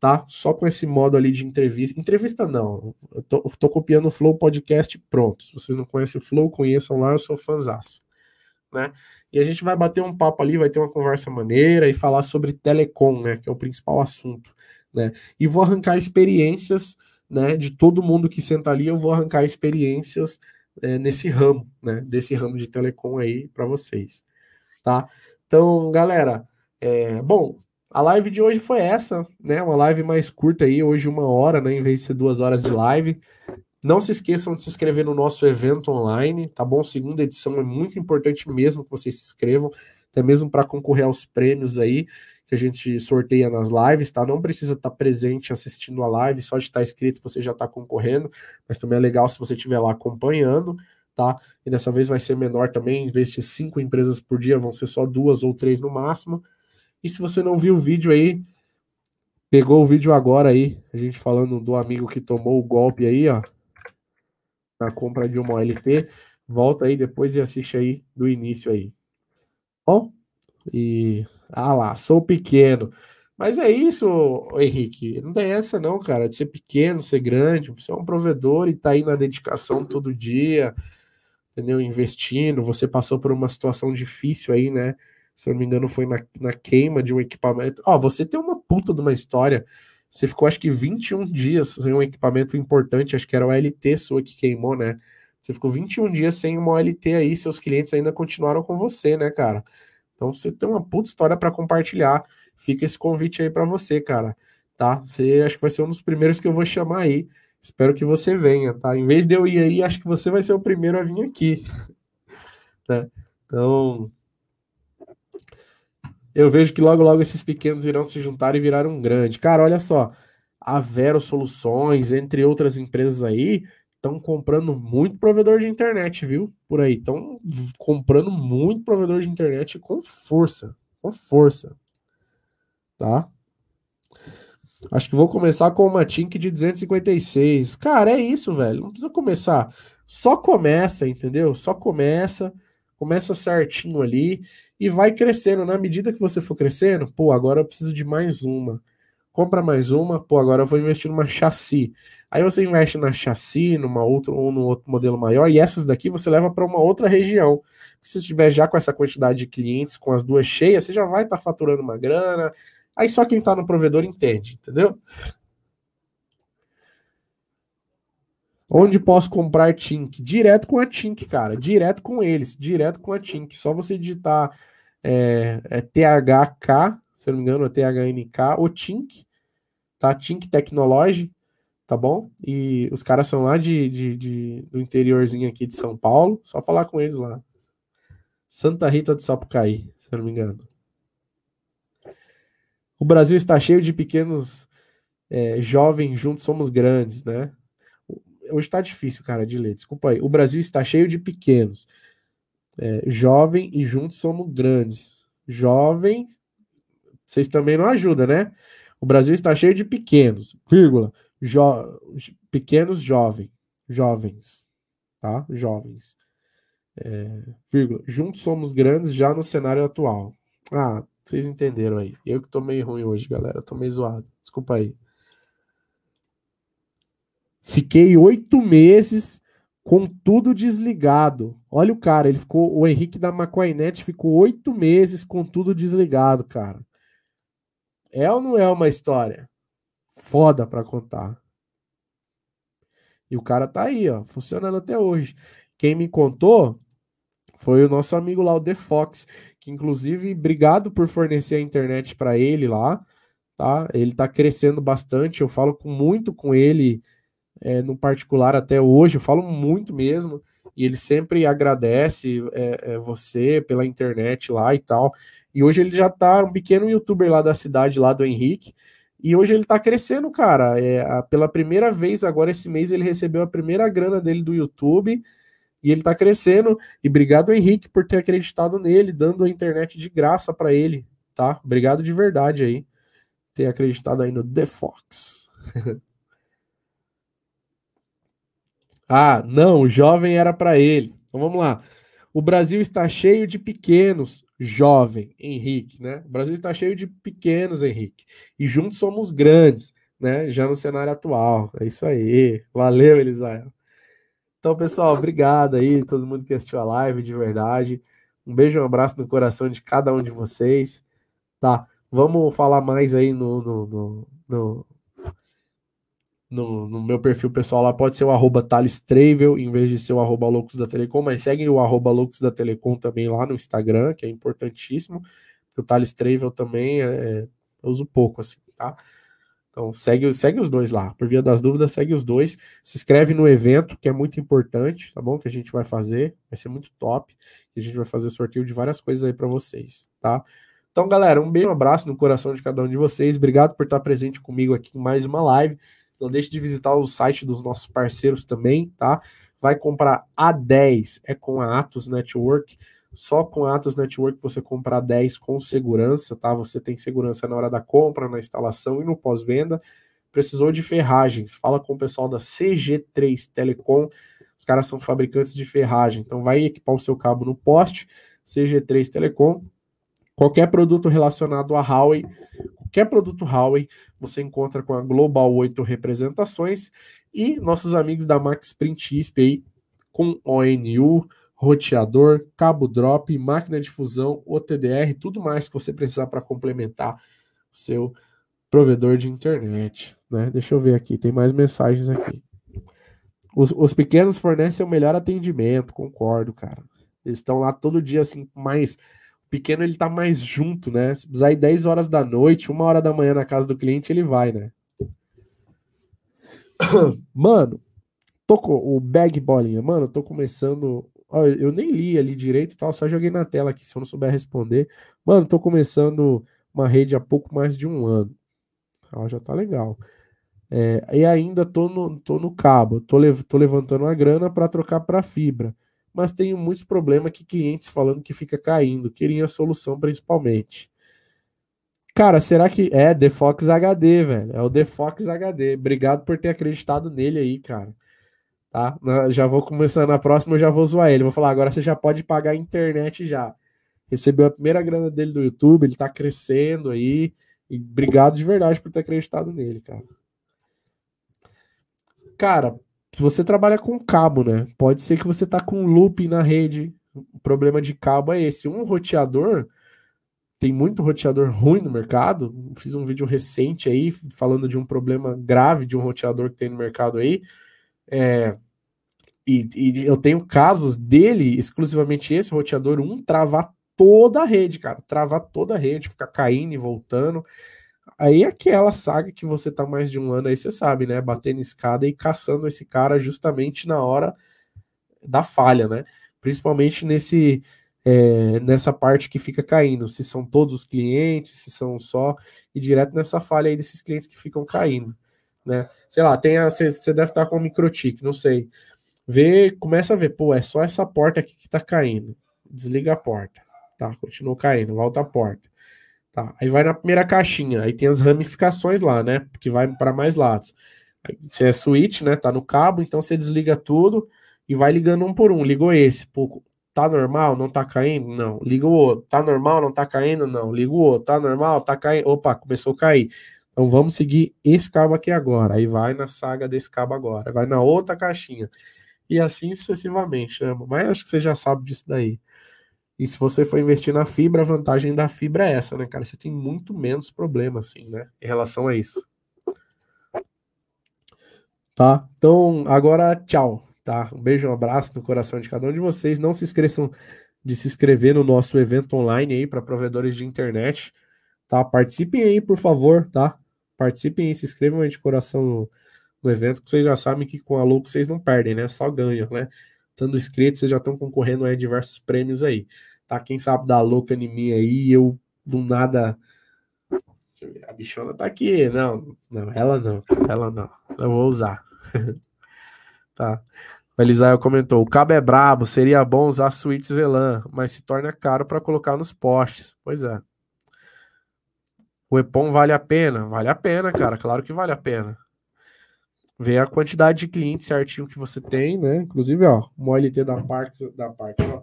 tá? Só com esse modo ali de entrevista. Entrevista não, eu tô, eu tô copiando o Flow Podcast pronto. Se vocês não conhecem o Flow, conheçam lá, eu sou fãzaço, né? E a gente vai bater um papo ali, vai ter uma conversa maneira e falar sobre telecom, né? Que é o principal assunto, né? E vou arrancar experiências né, de todo mundo que senta ali, eu vou arrancar experiências é, nesse ramo, né, desse ramo de telecom aí para vocês, tá? Então, galera, é, bom, a live de hoje foi essa, né, uma live mais curta aí, hoje uma hora, né, em vez de ser duas horas de live. Não se esqueçam de se inscrever no nosso evento online, tá bom? Segunda edição é muito importante mesmo que vocês se inscrevam, até mesmo para concorrer aos prêmios aí que a gente sorteia nas lives, tá? Não precisa estar tá presente assistindo a live, só de estar tá inscrito você já está concorrendo, mas também é legal se você estiver lá acompanhando, tá? E dessa vez vai ser menor também, em vez de cinco empresas por dia, vão ser só duas ou três no máximo. E se você não viu o vídeo aí, pegou o vídeo agora aí, a gente falando do amigo que tomou o golpe aí, ó, na compra de uma OLT, volta aí depois e assiste aí do início aí. Bom, e ah lá, sou pequeno. Mas é isso, Henrique. Não tem essa, não, cara, de ser pequeno, ser grande. Você é um provedor e tá aí na dedicação todo dia, entendeu? Investindo. Você passou por uma situação difícil aí, né? Se eu não me engano, foi na, na queima de um equipamento. Ó, você tem uma puta de uma história. Você ficou, acho que 21 dias sem um equipamento importante, acho que era o LT sua que queimou, né? Você ficou 21 dias sem uma OLT aí, seus clientes ainda continuaram com você, né, cara? Então você tem uma puta história para compartilhar. Fica esse convite aí para você, cara. tá? Você acho que vai ser um dos primeiros que eu vou chamar aí. Espero que você venha, tá? Em vez de eu ir aí, acho que você vai ser o primeiro a vir aqui. né? Então, eu vejo que logo, logo esses pequenos irão se juntar e virar um grande. Cara, olha só, a Vero Soluções, entre outras empresas aí, estão comprando muito provedor de internet, viu? Por aí, estão comprando muito provedor de internet com força, com força, tá? Acho que vou começar com uma Tink de 256. Cara, é isso, velho. Não precisa começar. Só começa, entendeu? Só começa, começa certinho ali e vai crescendo. Na medida que você for crescendo, pô, agora eu preciso de mais uma. Compra mais uma, pô, agora eu vou investir numa chassi. Aí você investe na chassi, numa outra ou no outro modelo maior, e essas daqui você leva para uma outra região. Se tiver já com essa quantidade de clientes, com as duas cheias, você já vai estar tá faturando uma grana, Aí só quem está no provedor entende, entendeu? Onde posso comprar Tink? Direto com a Tink, cara. Direto com eles. Direto com a Tink. Só você digitar é, é THK, se eu não me engano, é THNK, ou Tink, tá? Tink Technology, tá bom? E os caras são lá de, de, de, do interiorzinho aqui de São Paulo. Só falar com eles lá. Santa Rita de Sapucaí, se eu não me engano. O Brasil está cheio de pequenos é, jovens, juntos somos grandes, né? Hoje está difícil, cara, de ler. Desculpa aí. O Brasil está cheio de pequenos. É, jovem e juntos somos grandes. Jovens, vocês também não ajudam, né? O Brasil está cheio de pequenos, vírgula, jo, pequenos jovens, jovens, tá? Jovens. É, vírgula, juntos somos grandes já no cenário atual. Ah, vocês entenderam aí. Eu que tô meio ruim hoje, galera. Tô meio zoado. Desculpa aí. Fiquei oito meses com tudo desligado. Olha o cara, ele ficou. O Henrique da Maquainet ficou oito meses com tudo desligado, cara. É ou não é uma história foda para contar? E o cara tá aí, ó, funcionando até hoje. Quem me contou foi o nosso amigo lá, o The Fox, que inclusive, obrigado por fornecer a internet para ele lá, tá? Ele tá crescendo bastante, eu falo com, muito com ele é, no particular até hoje, eu falo muito mesmo, e ele sempre agradece é, é, você pela internet lá e tal. E hoje ele já tá um pequeno youtuber lá da cidade, lá do Henrique, e hoje ele tá crescendo, cara. É, a, pela primeira vez, agora esse mês, ele recebeu a primeira grana dele do YouTube e ele tá crescendo. E obrigado, Henrique, por ter acreditado nele, dando a internet de graça para ele, tá? Obrigado de verdade aí. Ter acreditado aí no The Fox. ah, não, o jovem era para ele. Então vamos lá. O Brasil está cheio de pequenos, jovem, Henrique, né? O Brasil está cheio de pequenos, Henrique. E juntos somos grandes, né? Já no cenário atual. É isso aí. Valeu, Elisael. Então, pessoal, obrigado aí, todo mundo que assistiu a live, de verdade. Um beijo, um abraço no coração de cada um de vocês. Tá, vamos falar mais aí no, no, no, no, no, no meu perfil pessoal lá. Pode ser o arroba Thales Travel, em vez de ser o arroba Loucos da Telecom, mas segue o arroba Loucos da Telecom também lá no Instagram, que é importantíssimo. O Thales Travel também é, é eu uso pouco, assim, tá? Então segue, segue os dois lá. Por via das dúvidas, segue os dois. Se inscreve no evento, que é muito importante, tá bom? Que a gente vai fazer. Vai ser muito top. E a gente vai fazer sorteio de várias coisas aí para vocês, tá? Então, galera, um beijo, um abraço no coração de cada um de vocês. Obrigado por estar presente comigo aqui em mais uma live. Não deixe de visitar o site dos nossos parceiros também, tá? Vai comprar A10, é com a Atos Network. Só com a Atos Network você comprar 10 com segurança, tá? Você tem segurança na hora da compra, na instalação e no pós-venda. Precisou de ferragens? Fala com o pessoal da CG3 Telecom. Os caras são fabricantes de ferragem. Então vai equipar o seu cabo no poste, CG3 Telecom. Qualquer produto relacionado a Huawei, qualquer produto Huawei, você encontra com a Global 8 Representações e nossos amigos da Max Print ISP aí com ONU, roteador, cabo drop, máquina de fusão, OTDR, tudo mais que você precisar para complementar o seu provedor de internet. Né? Deixa eu ver aqui, tem mais mensagens aqui. Os, os pequenos fornecem o melhor atendimento, concordo, cara. Eles estão lá todo dia, assim, mais pequeno ele tá mais junto, né? Se precisar ir 10 horas da noite, uma hora da manhã na casa do cliente, ele vai, né? Mano, tô com o bag bolinha, mano, tô começando. Eu nem li ali direito e tal, só joguei na tela aqui se eu não souber responder. Mano, tô começando uma rede há pouco mais de um ano. Ó, já tá legal. É, e ainda tô no, tô no cabo, tô, lev tô levantando a grana para trocar para fibra, mas tenho muitos problemas que clientes falando que fica caindo, queriam a solução principalmente. Cara, será que é The Fox HD, velho? É o The Fox HD. Obrigado por ter acreditado nele aí, cara. Tá? Já vou começar na próxima, eu já vou zoar ele. Vou falar, agora você já pode pagar a internet já. Recebeu a primeira grana dele do YouTube, ele tá crescendo aí. E obrigado de verdade por ter acreditado nele, cara. Cara, você trabalha com cabo, né? Pode ser que você tá com loop na rede. O problema de cabo é esse. Um roteador, tem muito roteador ruim no mercado. Fiz um vídeo recente aí falando de um problema grave de um roteador que tem no mercado aí. É, e, e, eu tenho casos dele, exclusivamente esse roteador 1, travar toda a rede, cara. Travar toda a rede, ficar caindo e voltando. Aí aquela saga que você tá mais de um ano aí, você sabe, né? Batendo escada e caçando esse cara justamente na hora da falha, né? Principalmente nesse é, nessa parte que fica caindo, se são todos os clientes, se são só, e direto nessa falha aí desses clientes que ficam caindo, né? Sei lá, tem você, deve estar com um microtik, não sei. Vê, começa a ver, pô, é só essa porta aqui que tá caindo. Desliga a porta. Tá, continua caindo, volta a porta. Tá, aí vai na primeira caixinha, aí tem as ramificações lá, né? Que vai para mais lados. Se é switch, né? Tá no cabo, então você desliga tudo e vai ligando um por um. Ligou esse, pô, tá normal, não tá caindo? Não. Liga o outro, tá normal, não tá caindo? Não. Liga o outro, tá normal, tá caindo? Opa, começou a cair. Então vamos seguir esse cabo aqui agora. Aí vai na saga desse cabo agora, vai na outra caixinha. E assim sucessivamente, né? Mas acho que você já sabe disso daí. E se você for investir na fibra, a vantagem da fibra é essa, né, cara? Você tem muito menos problema, assim, né? Em relação a isso. Tá? Então, agora, tchau. Tá? Um beijo, um abraço no coração de cada um de vocês. Não se esqueçam de se inscrever no nosso evento online aí para provedores de internet. Tá? Participem aí, por favor, tá? Participem aí, se inscrevam aí de coração no, no evento, que vocês já sabem que com a Louco vocês não perdem, né? Só ganham, né? Estando inscritos, vocês já estão concorrendo a diversos prêmios aí tá? Quem sabe dar louca em mim aí, eu do nada. A bichona tá aqui. Não, não, ela não, ela não. Eu vou usar. tá. O Elisael comentou: o cabo é brabo, seria bom usar suítes VLAN, mas se torna caro para colocar nos postes. Pois é. O EPOM vale a pena? Vale a pena, cara. Claro que vale a pena. Ver a quantidade de clientes certinho que você tem, né? Inclusive, ó, o OLT da Parks, da Parks, ó,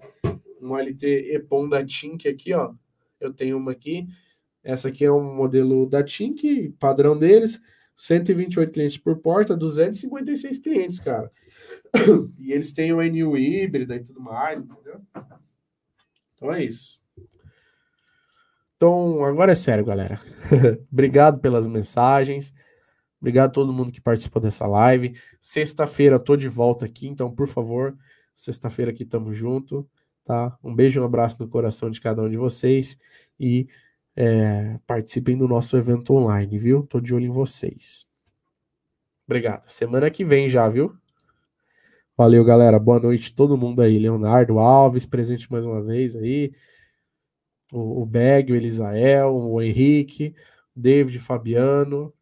um LT EPON da Tink aqui, ó. Eu tenho uma aqui. Essa aqui é um modelo da Tink, padrão deles. 128 clientes por porta, 256 clientes, cara. E eles têm o NU híbrida e tudo mais, entendeu? Então é isso. Então, agora é sério, galera. Obrigado pelas mensagens. Obrigado a todo mundo que participou dessa live. Sexta-feira tô de volta aqui, então, por favor, sexta-feira aqui tamo junto tá? Um beijo, um abraço no coração de cada um de vocês e é, participem do nosso evento online, viu? Tô de olho em vocês. Obrigado. Semana que vem já, viu? Valeu, galera. Boa noite todo mundo aí. Leonardo Alves, presente mais uma vez aí. O, o Beg, o Elisael, o Henrique, David Fabiano.